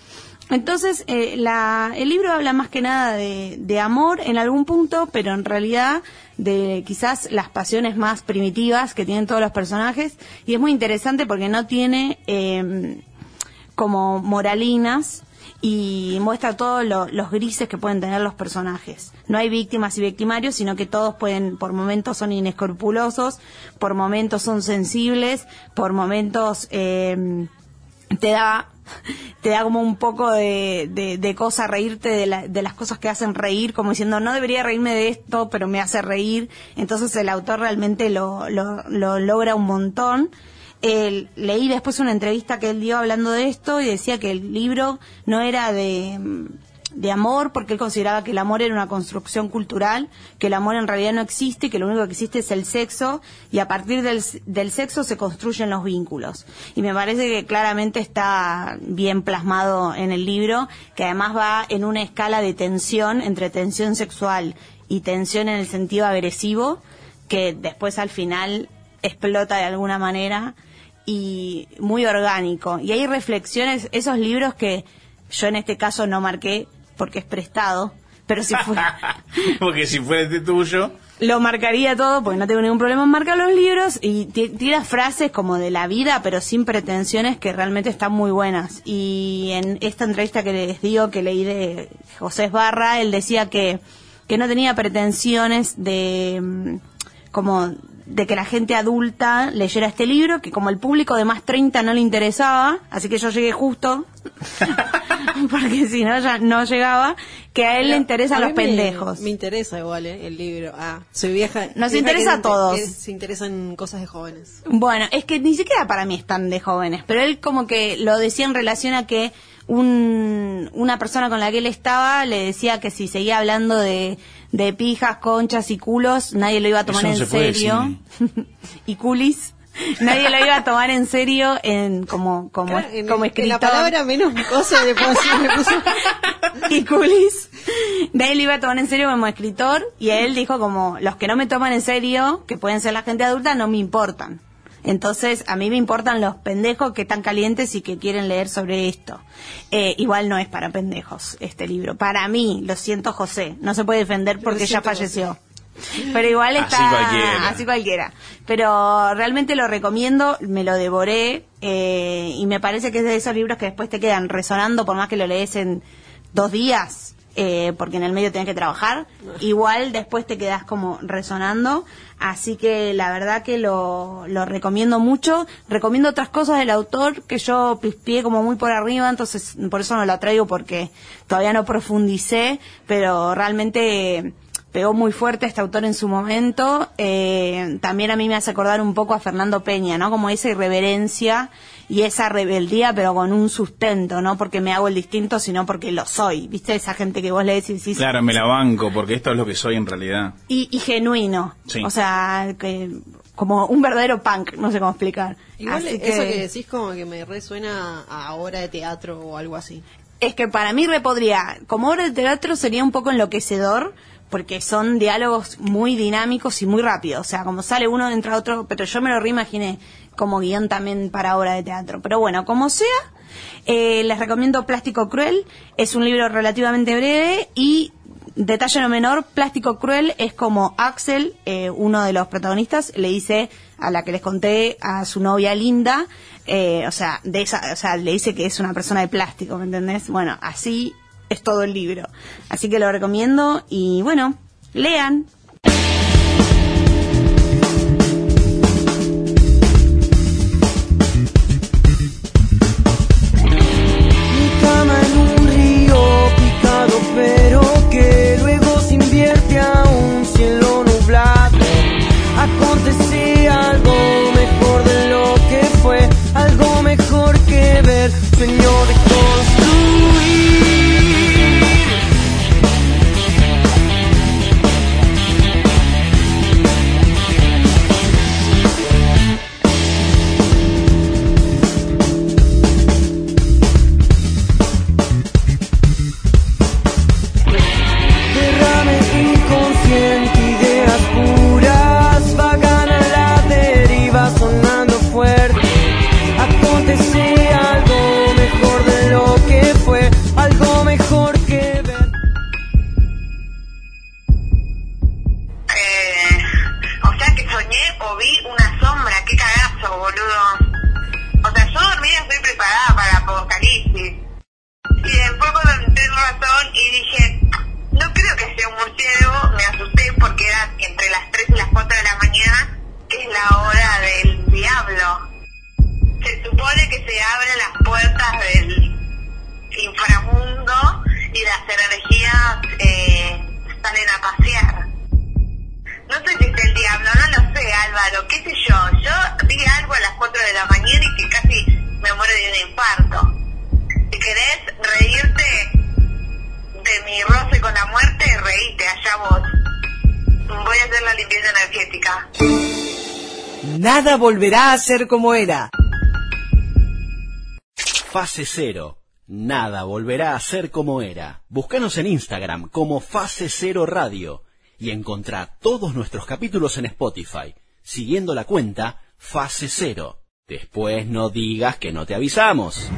Entonces, eh, la, el libro habla más que nada de, amor en algún punto, pero en realidad de quizás las pasiones más primitivas que tienen todos los personajes, y es muy interesante porque no tiene eh, como moralinas, y muestra todos lo- los grises que pueden tener los personajes. No hay víctimas y victimarios, sino que todos pueden, por momentos son inescrupulosos, por momentos son sensibles, por momentos eh, te da te da como un poco de, de, cosa reírte de, la- de las cosas que hacen reír, como diciendo, no debería reírme de esto, pero me hace reír. Entonces el autor realmente lo, lo, lo logra un montón. Leí después una entrevista que él dio hablando de esto y decía que el libro no era de, de amor porque él consideraba que el amor era una construcción cultural, que el amor en realidad no existe, que lo único que existe es el sexo y a partir del, del sexo se construyen los vínculos. Y me parece que claramente está bien plasmado en el libro, que además va en una escala de tensión entre tensión sexual y tensión en el sentido agresivo que después al final explota de alguna manera y muy orgánico. Y hay reflexiones, esos libros que yo en este caso no marqué porque es prestado, pero si fuera, Porque si fuera este tuyo, lo marcaría todo porque no tengo ningún problema en marcar los libros y ti- tira frases como de la vida pero sin pretensiones que realmente están muy buenas. Y en esta entrevista que les digo que leí de José Esbarra él decía que que no tenía pretensiones de mm, como de que la gente adulta leyera este libro, que como el público de más 30 no le interesaba, así que yo llegué justo, porque si no ya no llegaba, que a él le interesan A los me- pendejos. Me, interesa igual eh, el libro. Ah, soy vieja. Nos vieja interesa que- a todos. que se interesan cosas de jóvenes. Bueno, es que ni siquiera para mí están de jóvenes, pero él como que lo decía en relación a que un, una persona con la que él estaba le decía que si seguía hablando de, de pijas, conchas y culos, nadie lo iba a tomar Eso no en se puede serio. y culis. Nadie lo iba a tomar en serio en como como Claro, en- como en escritor. la palabra menos cosa me puso. y culis. Nadie lo iba a tomar en serio como escritor y él dijo como los que no me toman en serio, que pueden ser la gente adulta, no me importan. Entonces, a mí me importan los pendejos que están calientes y que quieren leer sobre esto. Eh, igual no es para pendejos este libro. Para mí, lo siento José, no se puede defender porque ya falleció. Pero igual Así está cualquiera. así cualquiera. Pero realmente lo recomiendo, me lo devoré eh, y me parece que es de esos libros que después te quedan resonando por más que lo lees en dos días, eh, porque en el medio tenés que trabajar. Igual después te quedas como resonando. Así que la verdad que lo, lo recomiendo mucho. Recomiendo otras cosas del autor que yo pispié como muy por arriba, entonces por eso no lo traigo porque todavía no profundicé, pero realmente pegó muy fuerte este autor en su momento. Eh, también a mí me hace acordar un poco a Fernando Peña, ¿no? Como esa irreverencia y esa rebeldía, pero con un sustento, no porque me hago el distinto, sino porque lo soy. ¿Viste? Esa gente que vos le decís, decís, claro, me la banco, porque esto es lo que soy en realidad. y, y genuino. Sí. O sea, que como un verdadero punk, no sé cómo explicar. Igual Así eso que decís como que me resuena a obra de teatro o algo así. Es que para mí repodría, como obra de teatro sería un poco enloquecedor, porque son diálogos muy dinámicos y muy rápidos. O sea, como sale uno entra otro, pero yo me lo reimaginé como guion también para obra de teatro. Pero bueno, como sea, eh, les recomiendo Plástico Cruel. Es un libro relativamente breve y detalle no menor, Plástico Cruel es como Axel, eh, uno de los protagonistas, le dice a la que les conté, a su novia Linda, eh, o sea, de esa, o sea, le dice que es una persona de plástico, ¿me entendés? Bueno, así es todo el libro. Así que lo recomiendo y bueno, lean. 4 de la mañana, que es la hora del diablo. Se supone que se abren las puertas del inframundo y las energías eh, salen a pasear. No sé si es el diablo, no lo sé, Álvaro, qué sé yo. Yo vi algo a las 4 de la mañana y que casi me muero de un infarto. Si querés reírte de mi roce con la muerte, reíte, allá vos. Voy a hacer la limpieza energética. Nada volverá a ser como era. Fase Cero. Nada volverá a ser como era. Búscanos en Instagram como Fase Cero Radio y encontrá todos nuestros capítulos en Spotify, siguiendo la cuenta Fase Cero. Después no digas que no te avisamos.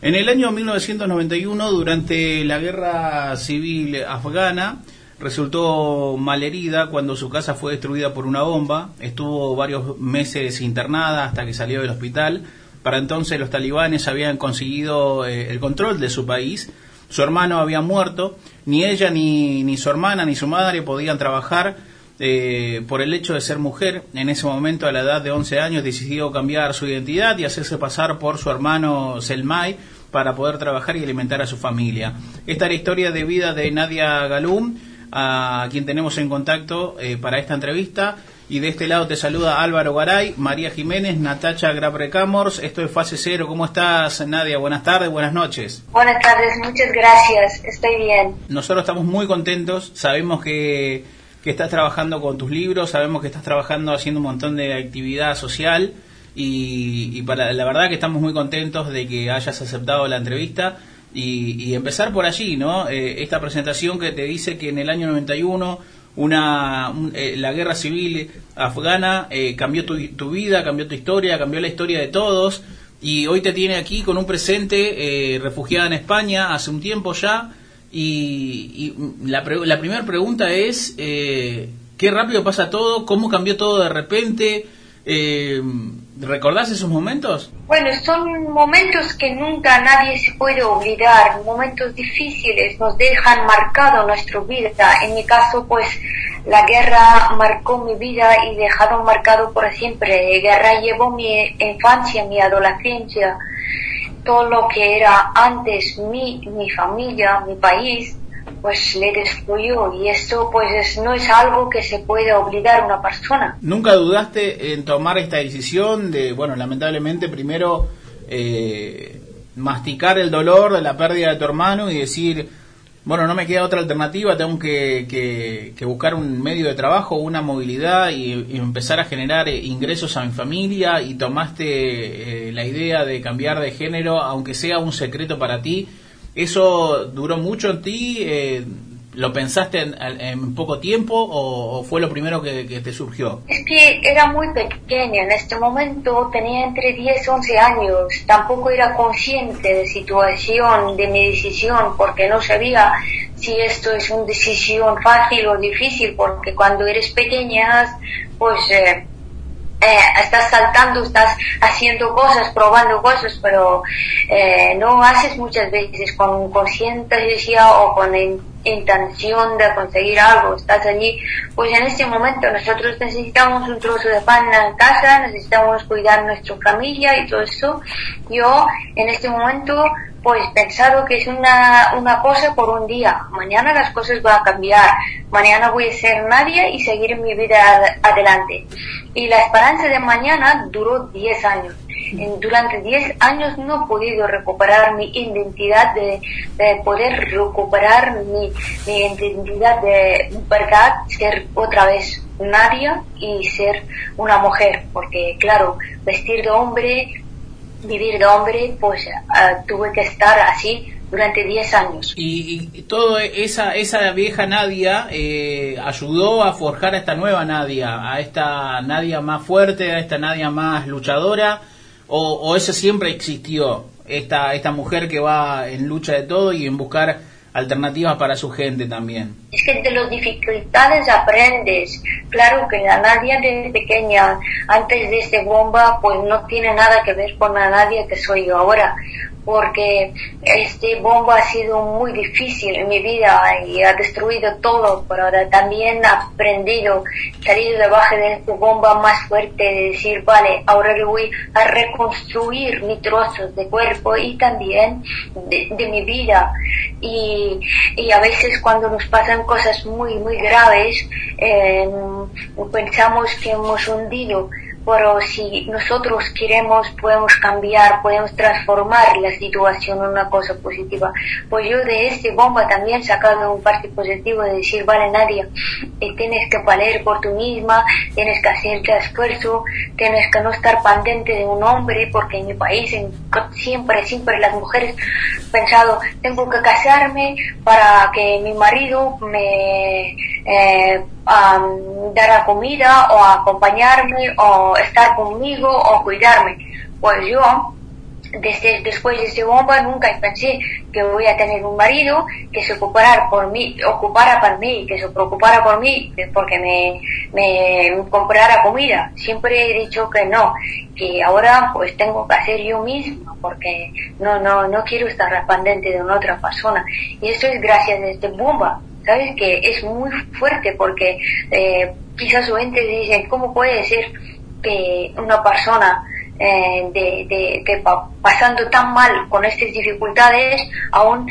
En el año 1991, durante la guerra civil afgana, resultó malherida cuando su casa fue destruida por una bomba. Estuvo varios meses internada hasta que salió del hospital. Para entonces los talibanes habían conseguido eh, el control de su país. Su hermano había muerto. Ni ella, ni, ni su hermana, ni su madre podían trabajar eh, por el hecho de ser mujer. En ese momento, a la edad de 11 años, decidió cambiar su identidad y hacerse pasar por su hermano Selmay para poder trabajar y alimentar a su familia. Esta es la historia de vida de Nadia Galum, a quien tenemos en contacto eh, para esta entrevista. Y de este lado te saluda Álvaro Garay, María Jiménez, Natacha Graprecamors. Esto es Fase Cero. ¿Cómo estás, Nadia? Buenas tardes, buenas noches. Buenas tardes, muchas gracias. Estoy bien. Nosotros estamos muy contentos. Sabemos que, que estás trabajando con tus libros, sabemos que estás trabajando haciendo un montón de actividad social. Y, y para, la verdad que estamos muy contentos de que hayas aceptado la entrevista. Y, y empezar por allí, ¿no? Eh, esta presentación que te dice que en el año 91 una, un- eh, la guerra civil afgana eh, cambió tu, tu vida, cambió tu historia, cambió la historia de todos y hoy te tiene aquí con un presente eh, refugiada en España hace un tiempo ya y, la, pre- la primera pregunta es qué rápido pasa todo, cómo cambió todo de repente, eh, ¿recordás esos momentos? Bueno, son momentos que nunca nadie se puede olvidar, momentos difíciles, nos dejan marcado nuestra vida. En mi caso, pues la guerra marcó mi vida y dejado marcado por siempre. La guerra llevó mi infancia, mi adolescencia, todo lo que era antes mi, mi familia, mi país, pues le destruyó y esto pues es- no es algo que se puede olvidar una persona. ¿Nunca dudaste en tomar esta decisión de, bueno, lamentablemente primero eh, masticar el dolor de la pérdida de tu hermano y decir, bueno, no me queda otra alternativa, tengo que, que- que buscar un medio de trabajo, una movilidad y, y empezar a generar eh, ingresos a mi familia y tomaste eh, la idea de cambiar de género, aunque sea un secreto para ti? ¿Eso duró mucho en ti? Eh, ¿Lo pensaste en, poco tiempo o, o fue lo primero que, que te surgió? Es que era muy pequeña, en este momento tenía entre 10 y 11 años, tampoco era consciente de situación, de mi decisión, porque no sabía si esto es una decisión fácil o difícil, porque cuando eres pequeña, pues eh, eh, estás saltando, estás haciendo cosas, probando cosas, pero eh, no haces muchas veces con conciencia o con intención de conseguir algo. Estás allí, pues en este momento nosotros necesitamos un trozo de pan en casa, necesitamos cuidar nuestra familia y todo eso. Yo en este momento pues pensado que es una, una cosa por un día. Mañana las cosas van a cambiar. Mañana voy a ser nadie y seguir mi vida ad- adelante. Y la esperanza de mañana duró 10 años. Durante 10 años no he podido recuperar mi identidad de, de poder recuperar mi, identidad de verdad, ser otra vez Nadia y ser una mujer. Porque claro, vestir de hombre, vivir de hombre, pues ah, tuve que estar así durante 10 años. Y, y todo esa esa vieja Nadia eh, ayudó a forjar a esta nueva Nadia, a esta Nadia más fuerte, a esta Nadia más luchadora, o, o eso siempre existió, esta esta mujer que va en lucha de todo y en buscar alternativas para su gente también. Es que de las dificultades aprendes. Claro que la Nadia de pequeña, antes de este bomba, pues no tiene nada que ver con la Nadia que soy ahora. Porque este bomba ha sido muy difícil en mi vida y ha destruido todo, pero ahora también he aprendido, salido debajo de esta bomba más fuerte, de decir, vale, ahora voy a reconstruir mis trozos de cuerpo y también de, mi vida. Y, a veces cuando nos pasan cosas muy, muy graves, eh, pensamos que hemos hundido pero si nosotros queremos, podemos cambiar, podemos transformar la situación en una cosa positiva. Pues yo de este bomba también he sacado un parte positivo de decir, vale, Nadia, eh, tienes que valer por tú misma, tienes que hacerte esfuerzo, tienes que no estar pendiente de un hombre, porque en mi país siempre, siempre las mujeres pensado, tengo que casarme para que mi marido me eh, am, dará comida o acompañarme o estar conmigo o cuidarme. Pues yo, desde después de este bomba, nunca pensé que voy a tener un marido que se ocupara por mí, ocupara por mí, que se preocupara por mí, porque me, me comprara comida. Siempre he dicho que no, que ahora pues tengo que hacer yo misma, porque no, no, no quiero estar dependiente de una otra persona. Y esto es gracias a este bomba. ¿Sabes? Que es muy fuerte porque eh, quizás oyentes dicen, ¿cómo puede ser que una persona eh, de, de, pa- pasando tan mal con estas dificultades aún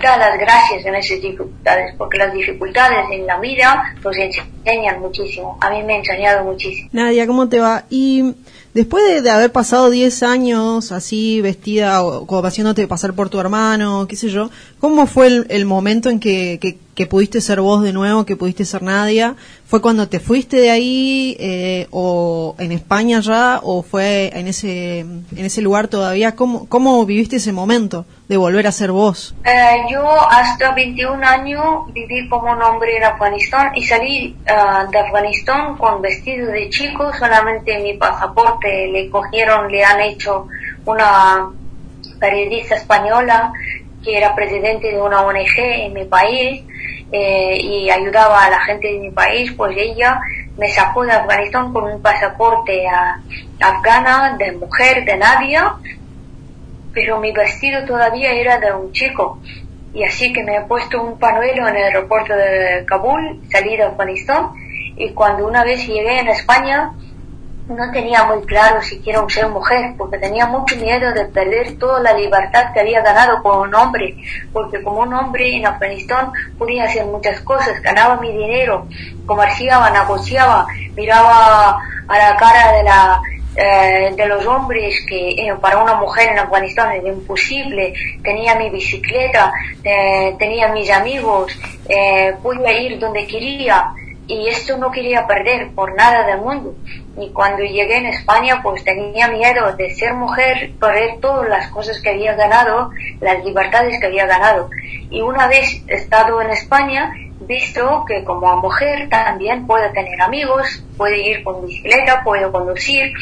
da las gracias en esas dificultades? Porque las dificultades en la vida nos enseñan muchísimo. A mí me ha enseñado muchísimo. Nadia, ¿cómo te va? Y después de, haber pasado 10 años así vestida o como haciéndote pasar por tu hermano, qué sé yo, ¿cómo fue el, el momento en que, que, que pudiste ser vos de nuevo, que pudiste ser Nadia? ¿Fue cuando te fuiste de ahí eh, o en España ya o fue en ese, en ese lugar todavía? ¿Cómo, ¿Cómo viviste ese momento de volver a ser vos? Eh, yo hasta 21 años viví como un hombre en Afganistán y salí ah, de Afganistán con vestido de chico, solamente mi pasaporte le cogieron, le han hecho una periodista española que era presidente de una ONG en mi país eh, y ayudaba a la gente de mi país, pues ella me sacó de Afganistán con un pasaporte a, afgana de mujer, de Nadia, pero mi vestido todavía era de un chico. Y así que me he puesto un panuelo en el aeropuerto de Kabul, salí de Afganistán, y cuando una vez llegué en España, no tenía muy claro si quiero ser mujer, porque tenía mucho miedo de perder toda la libertad que había ganado como un hombre, porque como un hombre en Afganistán podía hacer muchas cosas, ganaba mi dinero, comerciaba, negociaba, miraba a la cara de la eh, de los hombres que eh, para una mujer en Afganistán era imposible, tenía mi bicicleta, eh, tenía mis amigos, podía ir donde quería y esto no quería perder por nada del mundo. Y cuando llegué en España, pues tenía miedo de ser mujer, perder todas las cosas que había ganado, las libertades que había ganado. Y una vez estado en España, visto que como mujer también puedo tener amigos, puede ir con bicicleta, puedo conducir,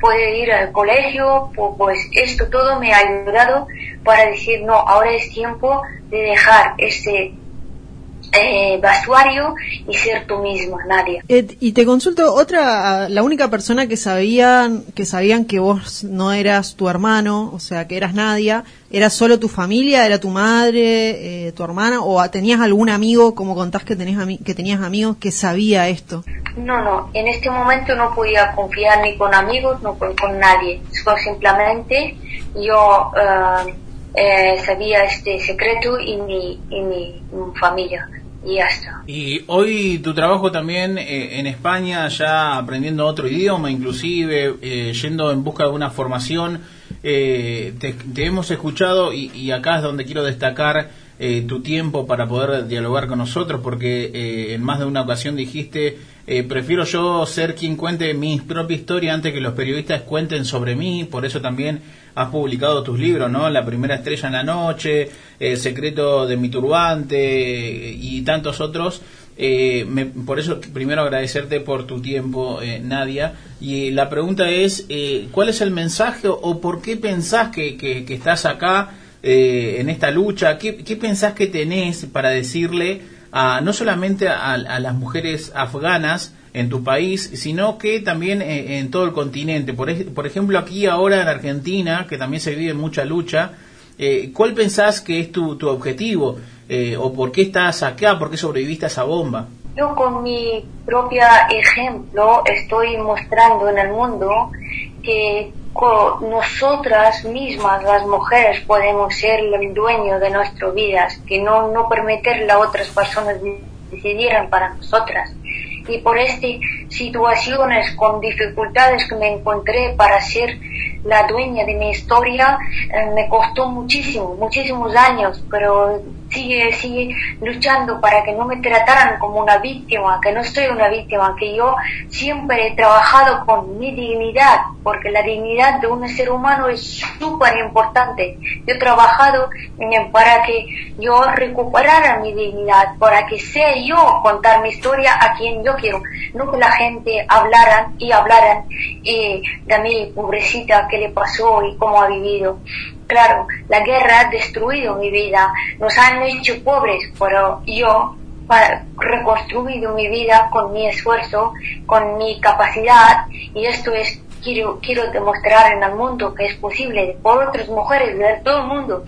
puede ir al colegio, pu- pues esto todo me ha ayudado para decir, no, ahora es tiempo de dejar este eh, vestuario y ser tú misma, Nadia. Ed, y te consulto, otra, la única persona que sabían, que sabían que vos no eras tu hermano, o sea, que eras Nadia, ¿era solo tu familia, era tu madre, eh, tu hermana, o tenías algún amigo, como contás que, tenés ami- que tenías amigos, que sabía esto? No, no, en este momento no podía confiar ni con amigos, no con, con nadie. Simplemente yo eh, eh, sabía este secreto y mi, y mi familia. Y ya está. Y hoy tu trabajo también eh, en España, ya aprendiendo otro idioma, inclusive eh, yendo en busca de una formación, eh, te, te hemos escuchado y acá es donde quiero destacar eh, tu tiempo para poder dialogar con nosotros, porque eh, en más de una ocasión dijiste, eh, prefiero yo ser quien cuente mi propia historia antes que los periodistas cuenten sobre mí, por eso también has publicado tus libros, ¿no? La primera estrella en la noche, El secreto de mi turbante eh, y tantos otros. Eh, me- por eso primero agradecerte por tu tiempo, eh, Nadia. Y la pregunta es, eh, ¿cuál es el mensaje o, por qué pensás que- que estás acá eh, en esta lucha? ¿Qué, qué pensás que tenés para decirle a, no solamente a, las mujeres afganas en tu país, sino que también eh, en todo el continente? Por, por ejemplo, aquí ahora en Argentina, que también se vive mucha lucha, eh, ¿cuál pensás que es tu, tu objetivo? Eh, ¿O por qué estás acá? ¿Por qué sobreviviste a esa bomba? Yo con mi propia ejemplo estoy mostrando en el mundo que nosotras mismas, las mujeres, podemos ser el dueño de nuestras vidas, que no, no permitirle a otras personas de- decidieran para nosotras. y por estas situaciones con dificultades que me encontré para ser la dueña de mi historia, eh, me costó muchísimo, muchísimos años, pero sigue, sigue luchando para que no me trataran como una víctima, que no soy una víctima, que yo siempre he trabajado con mi dignidad, porque la dignidad de un ser humano es súper importante. Yo he trabajado eh, para que yo recuperara mi dignidad, para que sea yo contar mi historia a quien yo quiero, no que la gente hablaran y hablaran y de mí, pobrecita, qué le pasó y cómo ha vivido. Claro, la guerra ha destruido mi vida, nos han hecho pobres, pero yo he reconstruido mi vida con mi esfuerzo, con mi capacidad. Y esto es quiero quiero demostrar en el mundo que es posible por otras mujeres de todo el mundo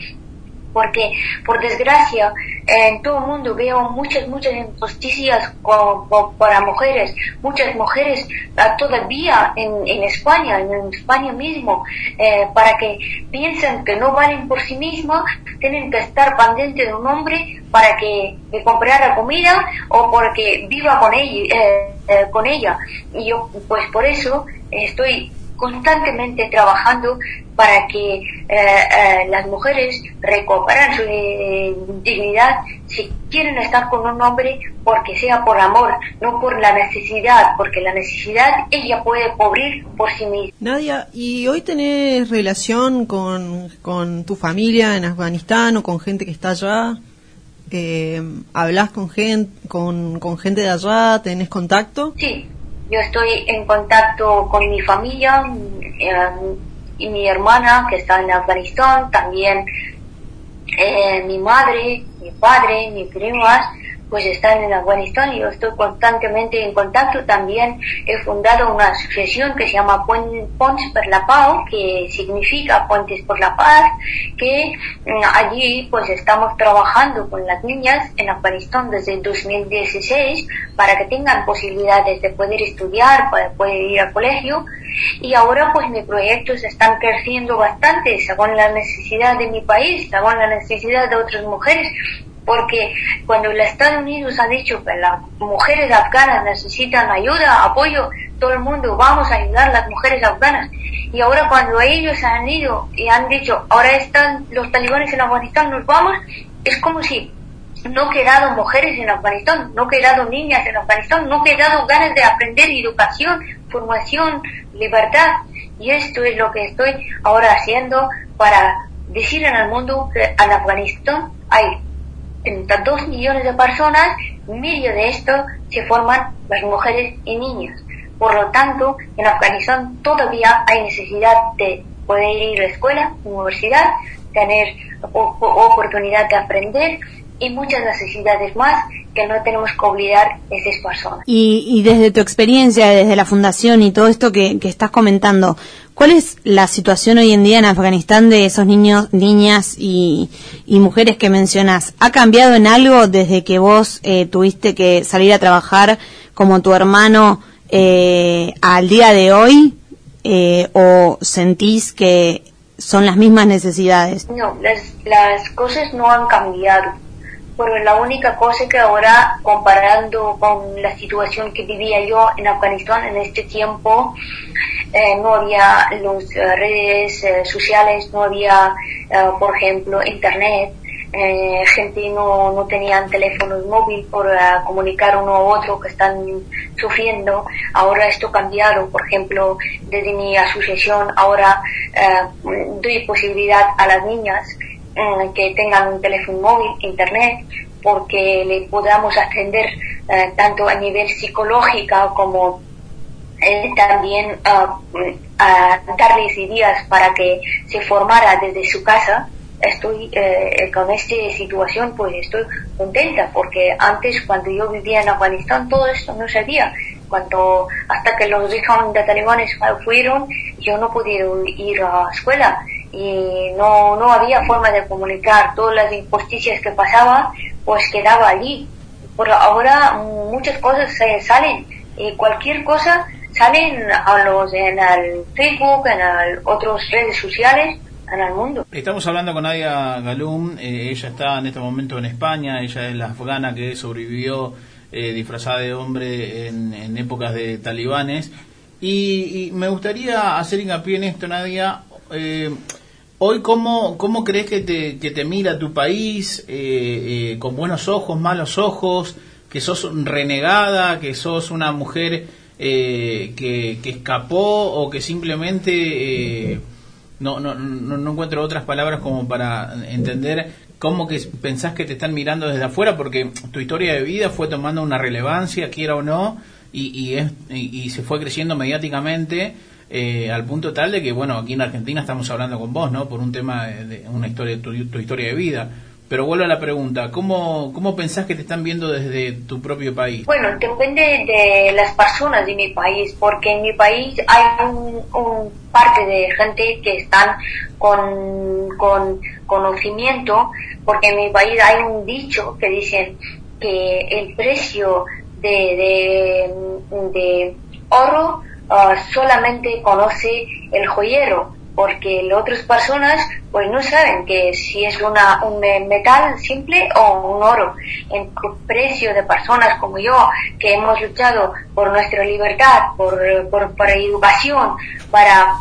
porque por desgracia en todo el mundo veo muchas muchas injusticias con- para mujeres muchas mujeres ah, todavía en, en España en España mismo eh, para que piensan que no valen por sí mismas tienen que estar pendientes de un hombre para que me comprara comida o porque viva con ella eh, eh, con ella. Y yo pues por eso estoy constantemente trabajando para que eh, eh, las mujeres recuperen su eh, dignidad si quieren estar con un hombre porque sea por amor, no por la necesidad, porque la necesidad ella puede cubrir por sí misma. Nadia, ¿y hoy tenés relación con, con tu familia en Afganistán o con gente que está allá? ¿Hablas con, gen, con, con gente de allá? ¿Tenés contacto? Sí, yo estoy en contacto con mi familia eh, y mi hermana que está en Afganistán, también eh, mi madre, mi padre, mis primas, pues están en Afganistán y yo estoy constantemente en contacto. También he fundado una asociación que se llama Ponts per la Pau, que significa Puentes por la Paz, que mm, allí pues estamos trabajando con las niñas en Afganistán desde el 2016 para que tengan posibilidades de poder estudiar, para poder ir al colegio. Y ahora pues mis proyectos están creciendo bastante según la necesidad de mi país, según la necesidad de otras mujeres porque cuando los Estados Unidos ha dicho que las mujeres afganas necesitan ayuda, apoyo, todo el mundo vamos a ayudar a las mujeres afganas. Y ahora cuando ellos han ido y han dicho, ahora están los talibanes en Afganistán, nos vamos, es como si no quedado mujeres en Afganistán, no quedado niñas en Afganistán, no quedado ganas de aprender educación, formación, libertad. Y esto es lo que estoy ahora haciendo para decir en el mundo que en Afganistán hay 32 millones de personas, medio de esto se forman las mujeres y niñas. Por lo tanto, en Afganistán todavía hay necesidad de poder ir a la escuela, universidad, tener oportunidad de aprender y muchas necesidades más que no tenemos que olvidar esas personas. Y, y desde tu experiencia, desde la fundación y todo esto que, que estás comentando, ¿cuál es la situación hoy en día en Afganistán de esos niños, niñas y, mujeres que mencionas? ¿Ha cambiado en algo desde que vos eh, tuviste que salir a trabajar como tu hermano eh, al día de hoy? Eh, ¿O sentís que son las mismas necesidades? No, las, las cosas no han cambiado. Pero la única cosa que ahora, comparando con la situación que vivía yo en Afganistán en este tiempo, eh, no había las redes eh, sociales, no había, eh, por ejemplo, internet, eh, gente no, no tenían teléfonos móviles eh, comunicar uno a otro que están sufriendo. Ahora esto ha cambiado, por ejemplo, desde mi asociación ahora eh, doy posibilidad a las niñas que tengan un teléfono móvil, internet, porque le podamos atender eh, tanto a nivel psicológico como eh, también ah, a darles ideas para que se formara desde su casa. Estoy eh, con esta situación, pues estoy contenta porque antes cuando yo vivía en Afganistán todo esto no sabía. Cuando hasta que los hijos de talibanes fueron, yo no podía ir a la escuela y no, no había forma de comunicar todas las injusticias que pasaba, pues quedaba allí. Por ahora muchas cosas se salen y cualquier cosa salen a los en el Facebook, en el, otras redes sociales, en el mundo. Estamos hablando con Nadia Galum, eh, ella está en este momento en España, ella es la afgana que sobrevivió eh, disfrazada de hombre en, en épocas de talibanes. Y, y me gustaría hacer hincapié en esto, Nadia. Eh, hoy, ¿cómo, ¿cómo crees que te, que te mira tu país? Eh, eh, ¿Con buenos ojos, malos ojos? ¿Que sos renegada? ¿Que sos una mujer eh, que, que escapó? ¿O que simplemente... eh, no, no, no, encuentro otras palabras como para entender cómo que pensás que te están mirando desde afuera, porque tu historia de vida fue tomando una relevancia, quiera o no, y, y, es, y, y se fue creciendo mediáticamente eh, al punto tal de que, bueno, aquí en Argentina estamos hablando con vos, ¿no? Por un tema de, de una historia, tu, tu historia de vida. Pero vuelvo a la pregunta, ¿cómo, ¿cómo pensás que te están viendo desde tu propio país? Bueno, depende de las personas de mi país, porque en mi país hay un, un parte de gente que están con, con conocimiento, porque en mi país hay un dicho que dicen que el precio de, de, de oro ah, solamente conoce el joyero, porque las otras personas pues no saben que si es una, un metal simple o un oro. En precio de personas como yo, que hemos luchado por nuestra libertad, por, por, para educación, para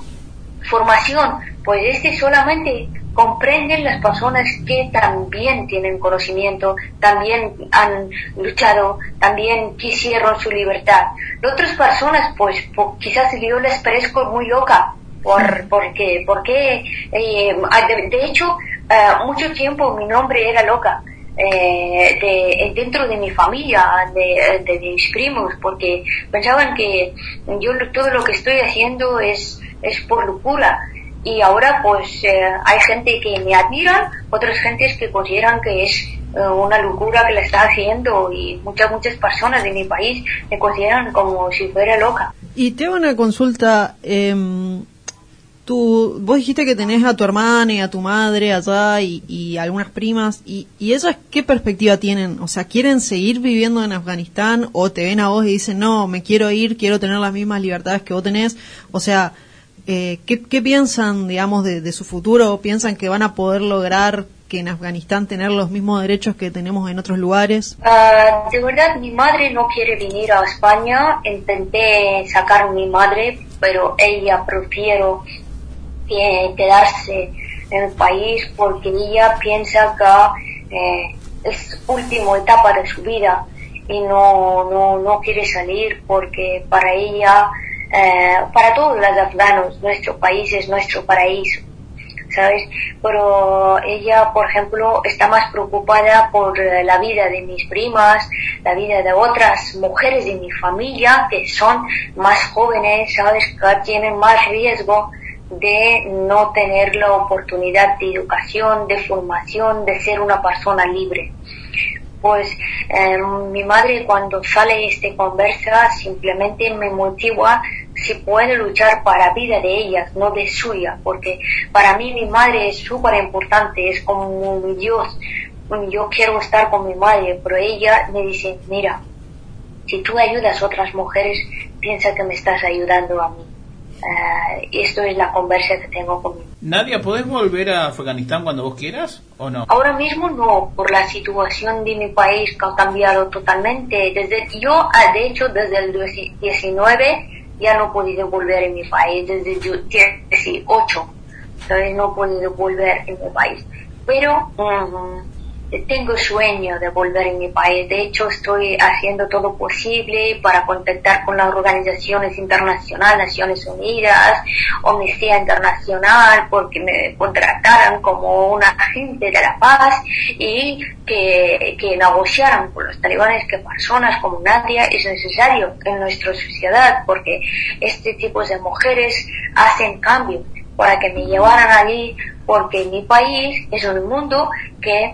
formación, pues este solamente comprenden las personas que también tienen conocimiento, también han luchado, también quisieron su libertad. Las otras personas, pues, quizás yo les parezco muy loca, por, porque, porque, eh, de, de hecho, eh, mucho tiempo mi nombre era loca. eh, de, dentro de mi familia, de, mis primos, porque pensaban que yo todo lo que estoy haciendo es, es por locura. Y ahora pues eh, hay gente que me admiran, otras gentes que consideran que es eh, una locura que la está haciendo y muchas, muchas personas de mi país me consideran como si fuera loca. Y te hago una consulta. em, tú, vos dijiste que tenés a tu hermana y a tu madre allá y, y algunas primas. Y, ¿Y ellas qué perspectiva tienen? O sea, ¿quieren seguir viviendo en Afganistán o te ven a vos y dicen, no, me quiero ir, quiero tener las mismas libertades que vos tenés? O sea, eh, ¿qué, piensan, digamos, de, su futuro? ¿Piensan que van a poder lograr que en Afganistán tener los mismos derechos que tenemos en otros lugares? Ah, de verdad, mi madre no quiere venir a España. Intenté sacar a mi madre, pero ella prefiero que quedarse en el país porque ella piensa que eh, es última etapa de su vida y no, no, no quiere salir porque para ella, eh, para todos los afganos, nuestro país es nuestro paraíso. ¿sabes? Pero ella, por ejemplo, está más preocupada por eh, la vida de mis primas, la vida de otras mujeres de mi familia que son más jóvenes, ¿sabes? Que tienen más riesgo de no tener la oportunidad de educación, de formación, de ser una persona libre. Pues eh, mi madre cuando sale esta conversa simplemente me motiva si puede luchar para vida de ellas, no de suya, porque para mí mi madre es súper importante, es como mi Dios. Yo quiero estar con mi madre, pero ella me dice, mira, si tú ayudas a otras mujeres, piensa que me estás ayudando a mí. Eh, esto es la conversa que tengo con Nadia, ¿podés volver a Afganistán cuando vos quieras o no? Ahora mismo no, por la situación de mi país que ha cambiado totalmente. Desde yo, ah, de hecho, desde el 19 ya no he podido volver en mi país, desde el 18, ¿sabes? No he podido volver en mi país. Pero mm, tengo sueño de volver en mi país. De hecho, estoy haciendo todo posible para contactar con las organizaciones internacionales, Naciones Unidas, Amnistía Internacional, porque me contrataran como una agente de la paz y que, que negociaran con los talibanes que personas como Nadia es necesario en nuestra sociedad, porque este tipo de mujeres hacen cambio para que me llevaran allí, porque mi país es un mundo que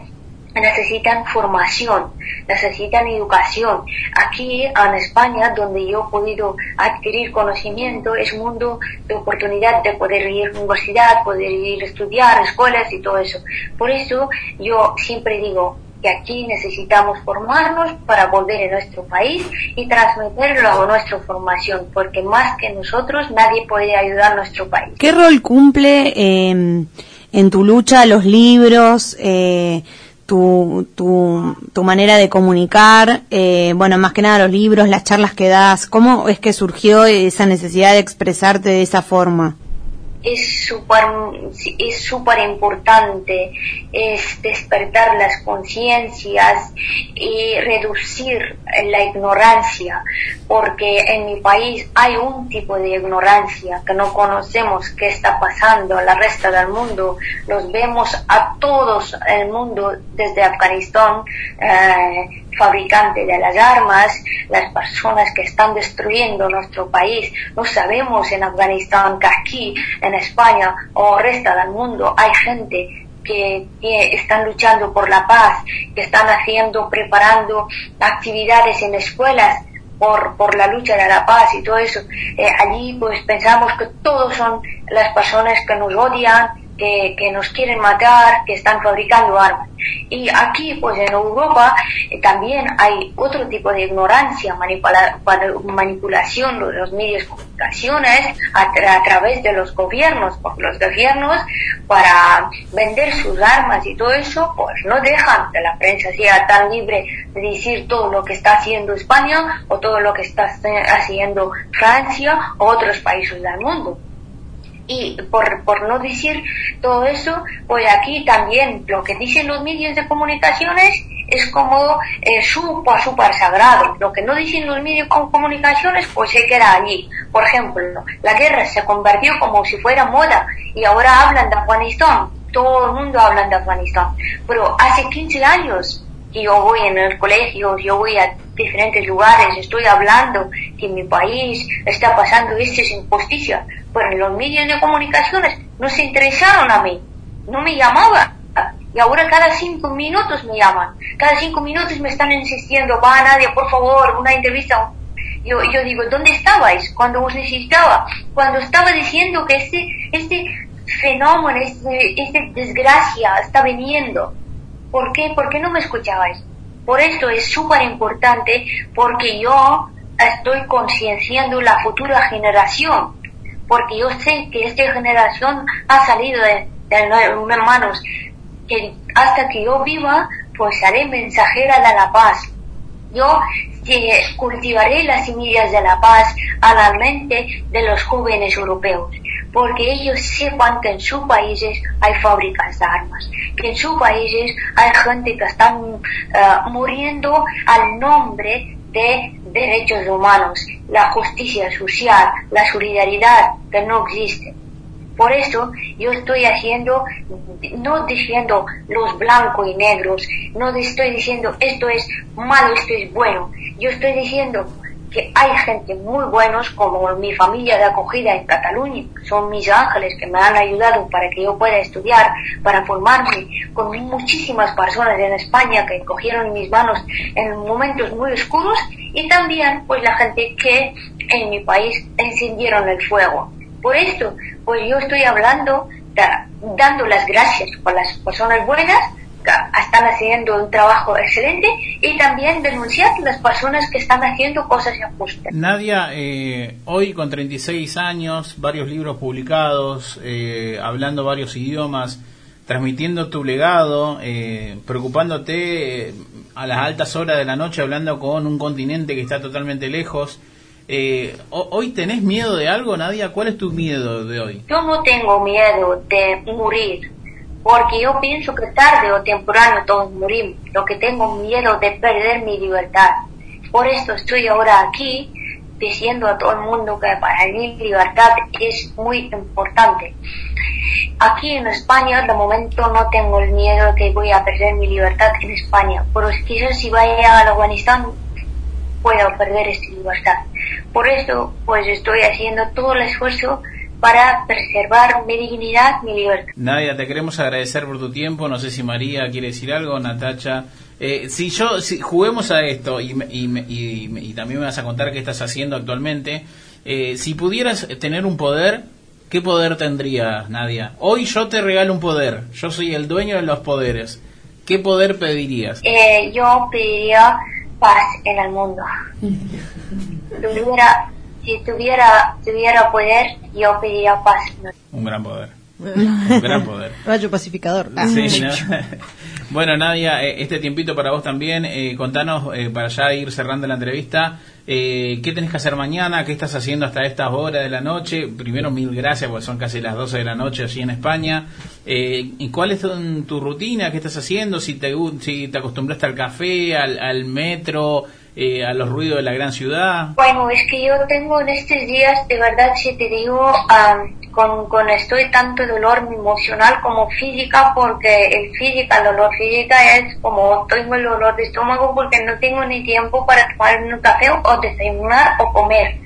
necesitan formación, necesitan educación. Aquí en España, donde yo he podido adquirir conocimiento, es un mundo de oportunidad de poder ir a universidad, poder ir a estudiar, escuelas y todo eso. Por eso yo siempre digo que aquí necesitamos formarnos para volver a nuestro país y transmitirlo a nuestra formación, porque más que nosotros nadie puede ayudar a nuestro país. ¿Qué rol cumple eh, en tu lucha los libros? Eh, tu, tu, tu manera de comunicar, eh, bueno, más que nada los libros, las charlas que das, ¿cómo es que surgió esa necesidad de expresarte de esa forma? Es súper es súper importante es despertar las conciencias y reducir la ignorancia porque en mi país hay un tipo de ignorancia que no conocemos qué está pasando en la resta del mundo los vemos a todos el mundo desde Afganistán eh, fabricante de las armas, las personas que están destruyendo nuestro país. No sabemos en Afganistán que aquí, en España o el resto del mundo hay gente que están luchando por la paz, que están haciendo, preparando actividades en escuelas por, por la lucha de la paz y todo eso. Eh, allí pues pensamos que todos son las personas que nos odian, que, que nos quieren matar, que están fabricando armas. Y aquí, pues en Europa, eh, también hay otro tipo de ignorancia, manipula- manipulación de los medios de comunicaciones a, a través de los gobiernos, porque los gobiernos, para vender sus armas y todo eso, pues no dejan que la prensa sea tan libre de decir todo lo que está haciendo España o todo lo que está haciendo Francia o otros países del mundo. Y por, por no decir todo eso, pues aquí también lo que dicen los medios de comunicaciones es como eh, súper, súper sagrado. Lo que no dicen los medios de comunicaciones, pues se queda allí. Por ejemplo, la guerra se convirtió como si fuera moda y ahora hablan de Afganistán. Todo el mundo habla de Afganistán. Pero hace 15 años yo voy en el colegio, yo voy a diferentes lugares, estoy hablando que mi país está pasando estas injusticias, pero en los medios de comunicaciones no se interesaron a mí, no me llamaban. Y ahora cada cinco minutos me llaman, cada cinco minutos me están insistiendo, va Nadia, por favor, una entrevista. Yo, yo digo, ¿dónde estabais cuando os necesitaba? Cuando estaba diciendo que este, este fenómeno, este, esta desgracia está viniendo. ¿Por qué? ¿Por qué no me escuchabais? Por esto es súper importante porque yo estoy concienciando la futura generación. Porque yo sé que esta generación ha salido de, de mis manos. Que hasta que yo viva, pues seré mensajera de la paz. Yo cultivaré las semillas de la paz a la mente de los jóvenes europeos, porque ellos sepan que en sus países hay fábricas de armas, que en sus países hay gente que está uh, muriendo al nombre de derechos humanos, la justicia social, la solidaridad que no existe. Por eso yo estoy haciendo, no diciendo los blancos y negros, no estoy diciendo esto es malo, esto es bueno. Yo estoy diciendo que hay gente muy buenos como mi familia de acogida en Cataluña, son mis ángeles que me han ayudado para que yo pueda estudiar, para formarme, con muchísimas personas en España que cogieron mis manos en momentos muy oscuros y también pues la gente que en mi país encendieron el fuego. Por esto, pues yo estoy hablando, da, dando las gracias por las personas buenas están haciendo un trabajo excelente y también denunciar las personas que están haciendo cosas injustas. Nadia, eh, hoy con 36 años, varios libros publicados, eh, hablando varios idiomas, transmitiendo tu legado, eh, preocupándote eh, a las altas horas de la noche, hablando con un continente que está totalmente lejos. Eh, ¿Hoy tenés miedo de algo, Nadia? ¿Cuál es tu miedo de hoy? Yo no tengo miedo de morir, porque yo pienso que tarde o temprano todos morimos. Lo que tengo miedo de perder mi libertad. Por esto estoy ahora aquí diciendo a todo el mundo que para mí libertad es muy importante. Aquí en España de momento no tengo el miedo que voy a perder mi libertad en España, pero quizás si vaya a Afganistán puedo perder esta libertad. Por esto, pues estoy haciendo todo el esfuerzo para preservar mi dignidad, mi libertad. Nadia, te queremos agradecer por tu tiempo. No sé si María quiere decir algo, Natacha. Eh, si yo, si juguemos a esto y, y, y, y, también me vas a contar qué estás haciendo actualmente, eh, si pudieras tener un poder, ¿qué poder tendrías, Nadia? Hoy yo te regalo un poder. Yo soy el dueño de los poderes. ¿Qué poder pedirías? Eh, yo pediría paz en el mundo. tuviera, si tuviera, tuviera poder, yo pediría paz. Un gran poder. Un gran poder. Rayo pacificador. Sí, ¿no? Bueno, Nadia, eh, este tiempito para vos también. eh, contanos, eh, para ya ir cerrando la entrevista, eh, ¿qué tenés que hacer mañana? ¿Qué estás haciendo hasta estas horas de la noche? Primero, mil gracias, porque son casi las 12 de la noche allí en España. Eh, ¿Y cuál es tu, tu rutina? ¿Qué estás haciendo? Si te, si te acostumbraste al café, al, al metro, eh, a los ruidos de la gran ciudad. Bueno, es que yo tengo en estos días, de verdad, si te digo, con, con estoy tanto dolor emocional como física, porque el física, el dolor física es como tengo el dolor de estómago porque no tengo ni tiempo para tomar un café o desayunar o comer.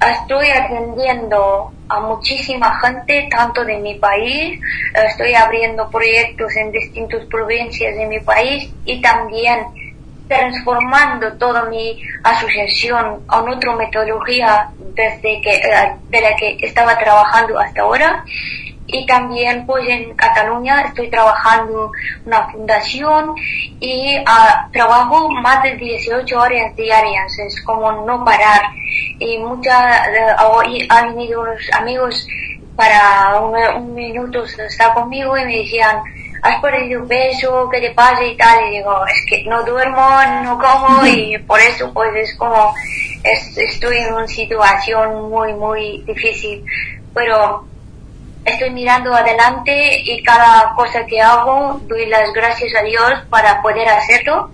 Estoy atendiendo a muchísima gente, tanto de mi país, estoy abriendo proyectos en distintas provincias de mi país y también transformando toda mi asociación a otra metodología desde que, eh, de la que estaba trabajando hasta ahora. Y también pues en Cataluña estoy trabajando una fundación y ah, trabajo más de 18 horas diarias, es como no parar. Y muchas, hoy han venido unos amigos para un, un minuto estar conmigo y me decían, has perdido peso, ¿qué te pasa y tal? Y digo, es que no duermo, no como y por eso pues es como, es- estoy en una situación muy, muy difícil. Pero estoy mirando adelante y cada cosa que hago doy las gracias a Dios para poder hacerlo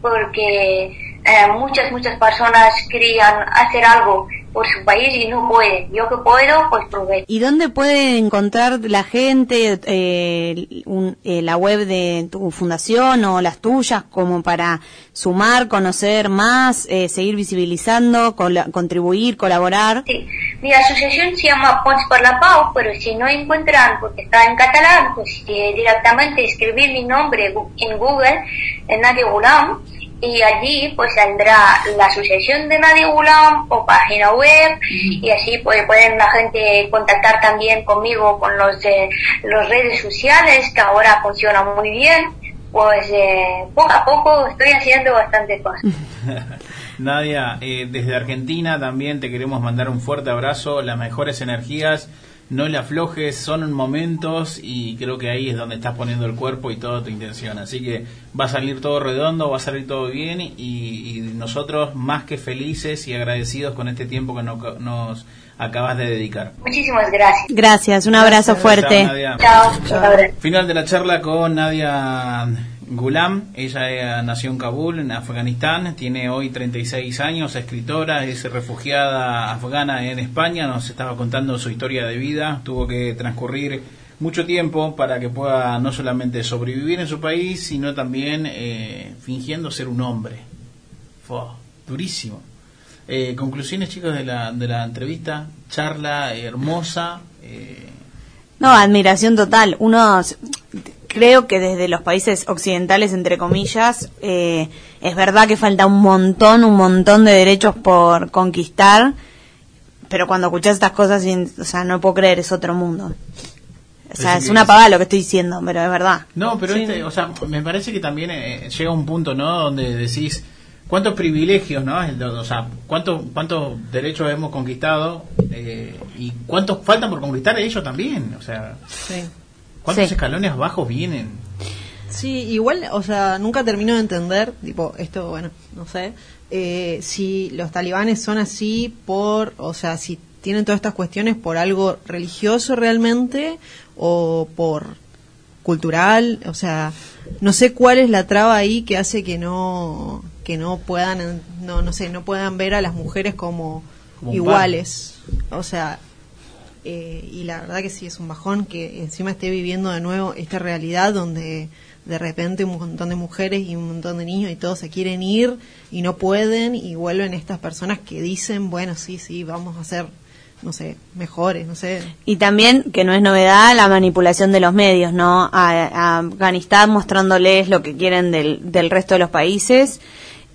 porque eh, muchas, muchas personas querían hacer algo por su país y no pueden. Yo que puedo, pues probé. ¿Y dónde puede encontrar la gente eh, un- eh, la web de tu fundación o las tuyas como para sumar, conocer más, eh, seguir visibilizando, cola- contribuir, colaborar? Sí. Mi asociación se llama Pons por la Pau, pero si no encuentran, porque está en catalán, pues eh, directamente escribir mi nombre en Google, en Nadia Gulam, y allí pues saldrá la asociación de Nadia Gulam o página web, y así pues pueden la gente contactar también conmigo con los de las redes sociales, que ahora funcionan muy bien. Pues eh, poco a poco estoy haciendo bastante cosas. Nadia, eh, desde Argentina también te queremos mandar un fuerte abrazo, las mejores energías, no le aflojes, son momentos y creo que ahí es donde estás poniendo el cuerpo y toda tu intención. Así que va a salir todo redondo, va a salir todo bien y, y nosotros más que felices y agradecidos con este tiempo que no- nos acabas de dedicar. Muchísimas gracias. Gracias, un abrazo fuerte. Chao, Nadia. Chao. Chao. Final de la charla con Nadia Gulam. Ella eh, nació en Kabul, en Afganistán. Tiene hoy 36 años, escritora, es refugiada afgana en España. Nos estaba contando su historia de vida. Tuvo que transcurrir mucho tiempo para que pueda no solamente sobrevivir en su país, sino también eh, fingiendo ser un hombre. Fue durísimo. Eh, conclusiones, chicos, de la, de la entrevista. Charla hermosa. eh, No, admiración total. Uno, creo que desde los países occidentales, entre comillas, eh, es verdad que falta un montón, un montón de derechos por conquistar, pero cuando escuchas estas cosas, o sea, no puedo creer, es otro mundo. O sea, es una pavada lo que estoy diciendo, pero es verdad. No, pero este, o sea, me parece que también eh, llega un punto, ¿no? Donde decís, ¿cuántos privilegios, no? El- O sea, ¿cuántos, cuántos derechos hemos conquistado eh, y cuántos faltan por conquistar ellos también? O sea, Sí. ¿Cuántos Sí. escalones abajo vienen? Sí, igual, o sea, nunca termino de entender, tipo, esto, bueno, no sé, eh, si los talibanes son así por, o sea, si tienen todas estas cuestiones por algo religioso realmente o por cultural, o sea, no sé cuál es la traba ahí que hace que no que no puedan no no sé, no puedan ver a las mujeres como, iguales. O sea, eh, y la verdad que sí es un bajón que encima esté viviendo de nuevo esta realidad donde de repente un montón de mujeres y un montón de niños y todos se quieren ir y no pueden y vuelven estas personas que dicen, bueno, sí, sí, vamos a ser, no sé, mejores, no sé. Y también, que no es novedad, la manipulación de los medios, ¿no? A, a Afganistán mostrándoles lo que quieren del, del resto de los países.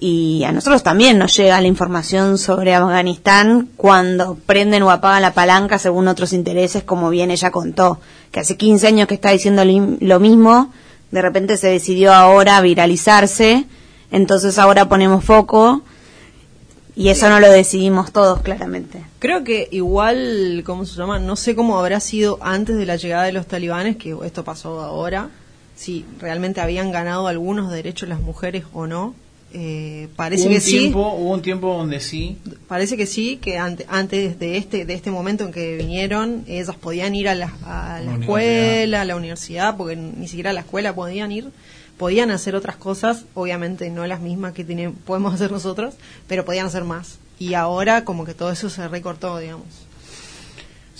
Y a nosotros también nos llega la información sobre Afganistán cuando prenden o apagan la palanca según otros intereses, como bien ella contó, que hace 15 años que está diciendo lo mismo, de repente se decidió ahora viralizarse, entonces ahora ponemos foco y eso no lo decidimos todos claramente. Creo que igual, ¿cómo se llama? No sé cómo habrá sido antes de la llegada de los talibanes, que esto pasó ahora. si realmente habían ganado algunos derechos las mujeres o no. Eh, parece Hubo que un sí. tiempo, Hubo un tiempo donde sí. Parece que sí, que ante- antes de este de este momento en que vinieron, ellas podían ir a la, a la La escuela, a la universidad, porque ni siquiera a la escuela podían ir. Podían hacer otras cosas, obviamente no las mismas que tiene- podemos hacer nosotros, pero podían hacer más. Y ahora como que todo eso se recortó, digamos.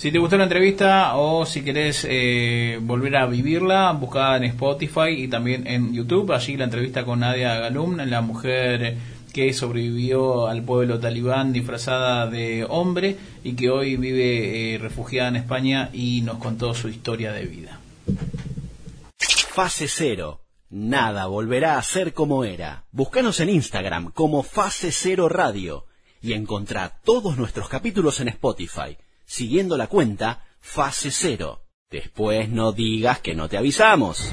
Si te gustó la entrevista o si querés eh, volver a vivirla, buscá en Spotify y también en YouTube. Allí la entrevista con Nadia Galum, la mujer que sobrevivió al pueblo talibán disfrazada de hombre y que hoy vive eh, refugiada en España y nos contó su historia de vida. Fase Cero. Nada volverá a ser como era. Búscanos en Instagram como Fase Cero Radio y encontrá todos nuestros capítulos en Spotify, siguiendo la cuenta Fase Cero. Después no digas que no te avisamos.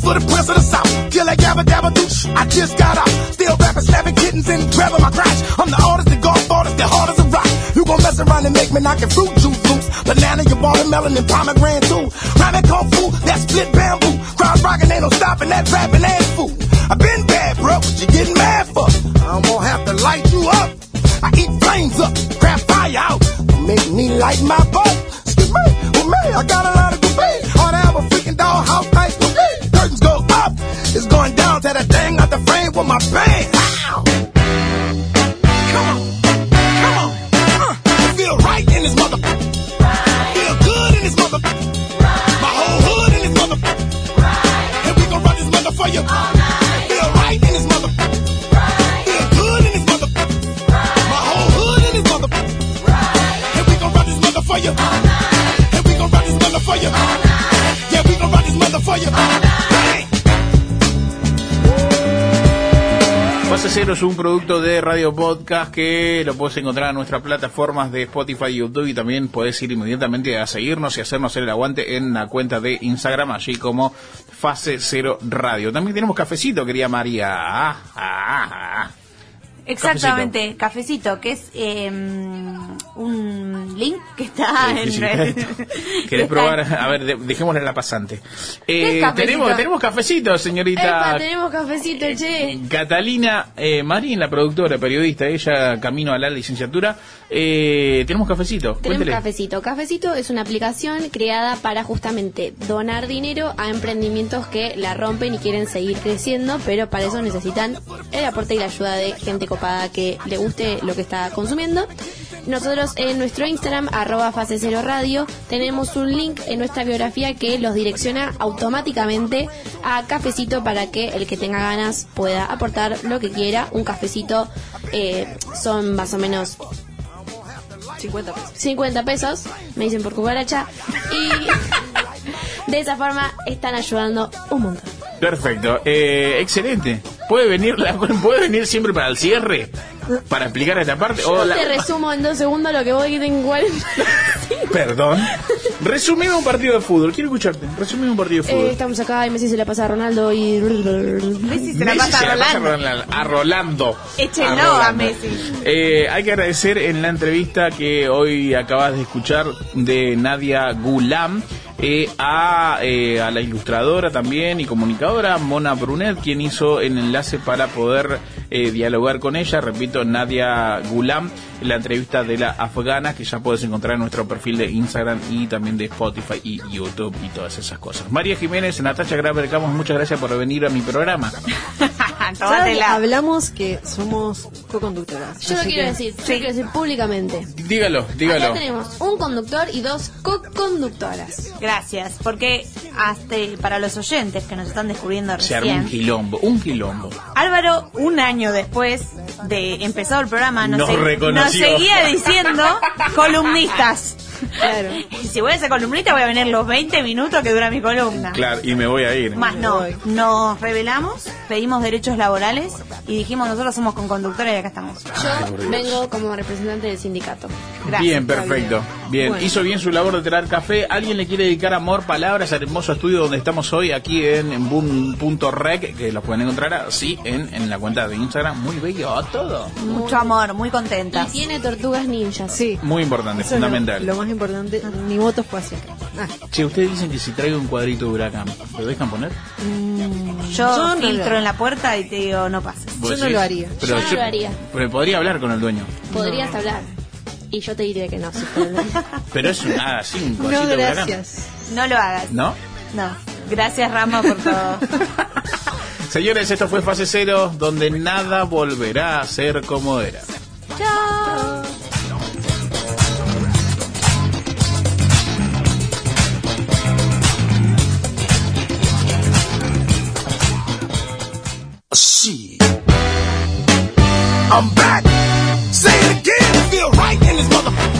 For the prince of the south. Kill that gabba dabba. I just got out. Still rapping, slapping kittens and grabbing my crotch. I'm the artist, the golf artist, the hard You mess around and make me knock your fruit juice loose. Banana, your watermelon, and melon and pomegranate too. Rhyming kung fu, that split bamboo. Crowd rocking, ain't no stopping that rapping ass fool. I been bad, bro. What you getting mad for? I'm gonna have to light you up. I eat flames up, crap fire out. Make me light my butt. Excuse me, with me, I got a lot of debate. Ought to have a freaking dollhouse night with me. Curtains go up, it's going down to that thing out the frame with my bang. For you. Feel right in this mother. Feel good in this mother. My whole hood in this mother. And we gon' run this mother for you. And we gon' this mother for you. Yeah, we gon' run this mother for you. Bang. Fase Cero es un producto de Radio Podcast que lo puedes encontrar en nuestras plataformas de Spotify y YouTube y también puedes ir inmediatamente a seguirnos y hacernos el aguante en la cuenta de Instagram, allí como Fase Cero Radio. También tenemos cafecito, quería María. Ah, ah, ah. Exactamente, cafecito, que es eh, un link que está en red. ¿Querés probar? A ver, de- dejémosle la pasante. ¿Qué Eh, tenemos, tenemos cafecito, señorita Epa, tenemos cafecito, che. Catalina eh, Marín, la productora, periodista, ella camino a la licenciatura. Eh, tenemos cafecito, Tenemos cuéntele. Cafecito. Cafecito es una aplicación creada para justamente donar dinero a emprendimientos que la rompen y quieren seguir creciendo, pero para eso necesitan el aporte y la ayuda de gente copada que le guste lo que está consumiendo. Nosotros en nuestro Instagram, arroba fase cero radio, tenemos un link en nuestra biografía que los direcciona automáticamente a cafecito para que el que tenga ganas pueda aportar lo que quiera. Un cafecito eh, son más o menos 50 pesos. 50 pesos, me dicen por cucaracha, y de esa forma están ayudando un montón. Perfecto, eh, excelente. ¿Puede venir, la, ¿Puede venir siempre para el cierre? Para explicar esta parte. O Yo la- te resumo en dos segundos lo que voy que tengo 40. Perdón. Resumime un partido de fútbol. Quiero escucharte. Resumime un partido de fútbol. Eh, estamos acá y Messi se la pasa a Ronaldo y... Messi se la Messi pasa se a la pasa Rolando. a Rolando. A Rolando. Échenlo A Rolando. a Messi. Eh, hay que agradecer en la entrevista que hoy acabas de escuchar de Nadia Gulam eh, a, eh, a la ilustradora también y comunicadora Mona Brunet, quien hizo el enlace para poder eh, dialogar con ella. Repito, Nadia Gulam, la entrevista de la afgana que ya puedes encontrar en nuestro perfil de Instagram y también de Spotify y YouTube y todas esas cosas. María Jiménez, Natacha Graver Camos, muchas gracias por venir a mi programa. Ya hablamos que somos co-conductoras. Yo lo quiero que- decir, yo quiero decir públicamente. Dígalo, dígalo. Acá tenemos un conductor y dos co-conductoras. Gracias, porque hasta para los oyentes que nos están descubriendo Se armó un recién, quilombo, un quilombo. Álvaro, un año después de empezado el programa, nos, Nos se- reconoció. nos seguía diciendo columnistas. Claro. Y si voy a ser columnista voy a venir los 20 minutos que dura mi columna. Claro, y me voy a ir. Más no, nos revelamos, pedimos derechos laborales y dijimos nosotros somos con conductora y acá estamos. Yo vengo como representante del sindicato. bien, perfecto. Bien, Bueno. hizo bien su labor de traer café. ¿Alguien le quiere dedicar amor, palabras al hermoso estudio donde estamos hoy, aquí en, en boom.rec, que los pueden encontrar así en, en la cuenta de Instagram? Muy bello todo. Mucho amor, muy contenta. Tiene tortugas ninjas. Sí. Muy importante, Eso es lo- fundamental. Lo, más importante, ni votos fue así. Ah, Che, ustedes dicen que si traigo un cuadrito de huracán, ¿lo dejan poner? Yo, Yo no filtro en la puerta y te digo no pases. ¿Vos Yo no lo haría. Pero Yo no lo haría. Pero podría hablar con el dueño. Podrías hablar. Y yo te diría que no. si. Pero es un nada, así, un no, cuadrito de huracán. gracias. No lo hagas. ¿No? No. Gracias Rama por todo. Señores, esto fue fase cero, donde nada volverá a ser como era. Chao. Shit. I'm back. Say it again. Feel right in this mother.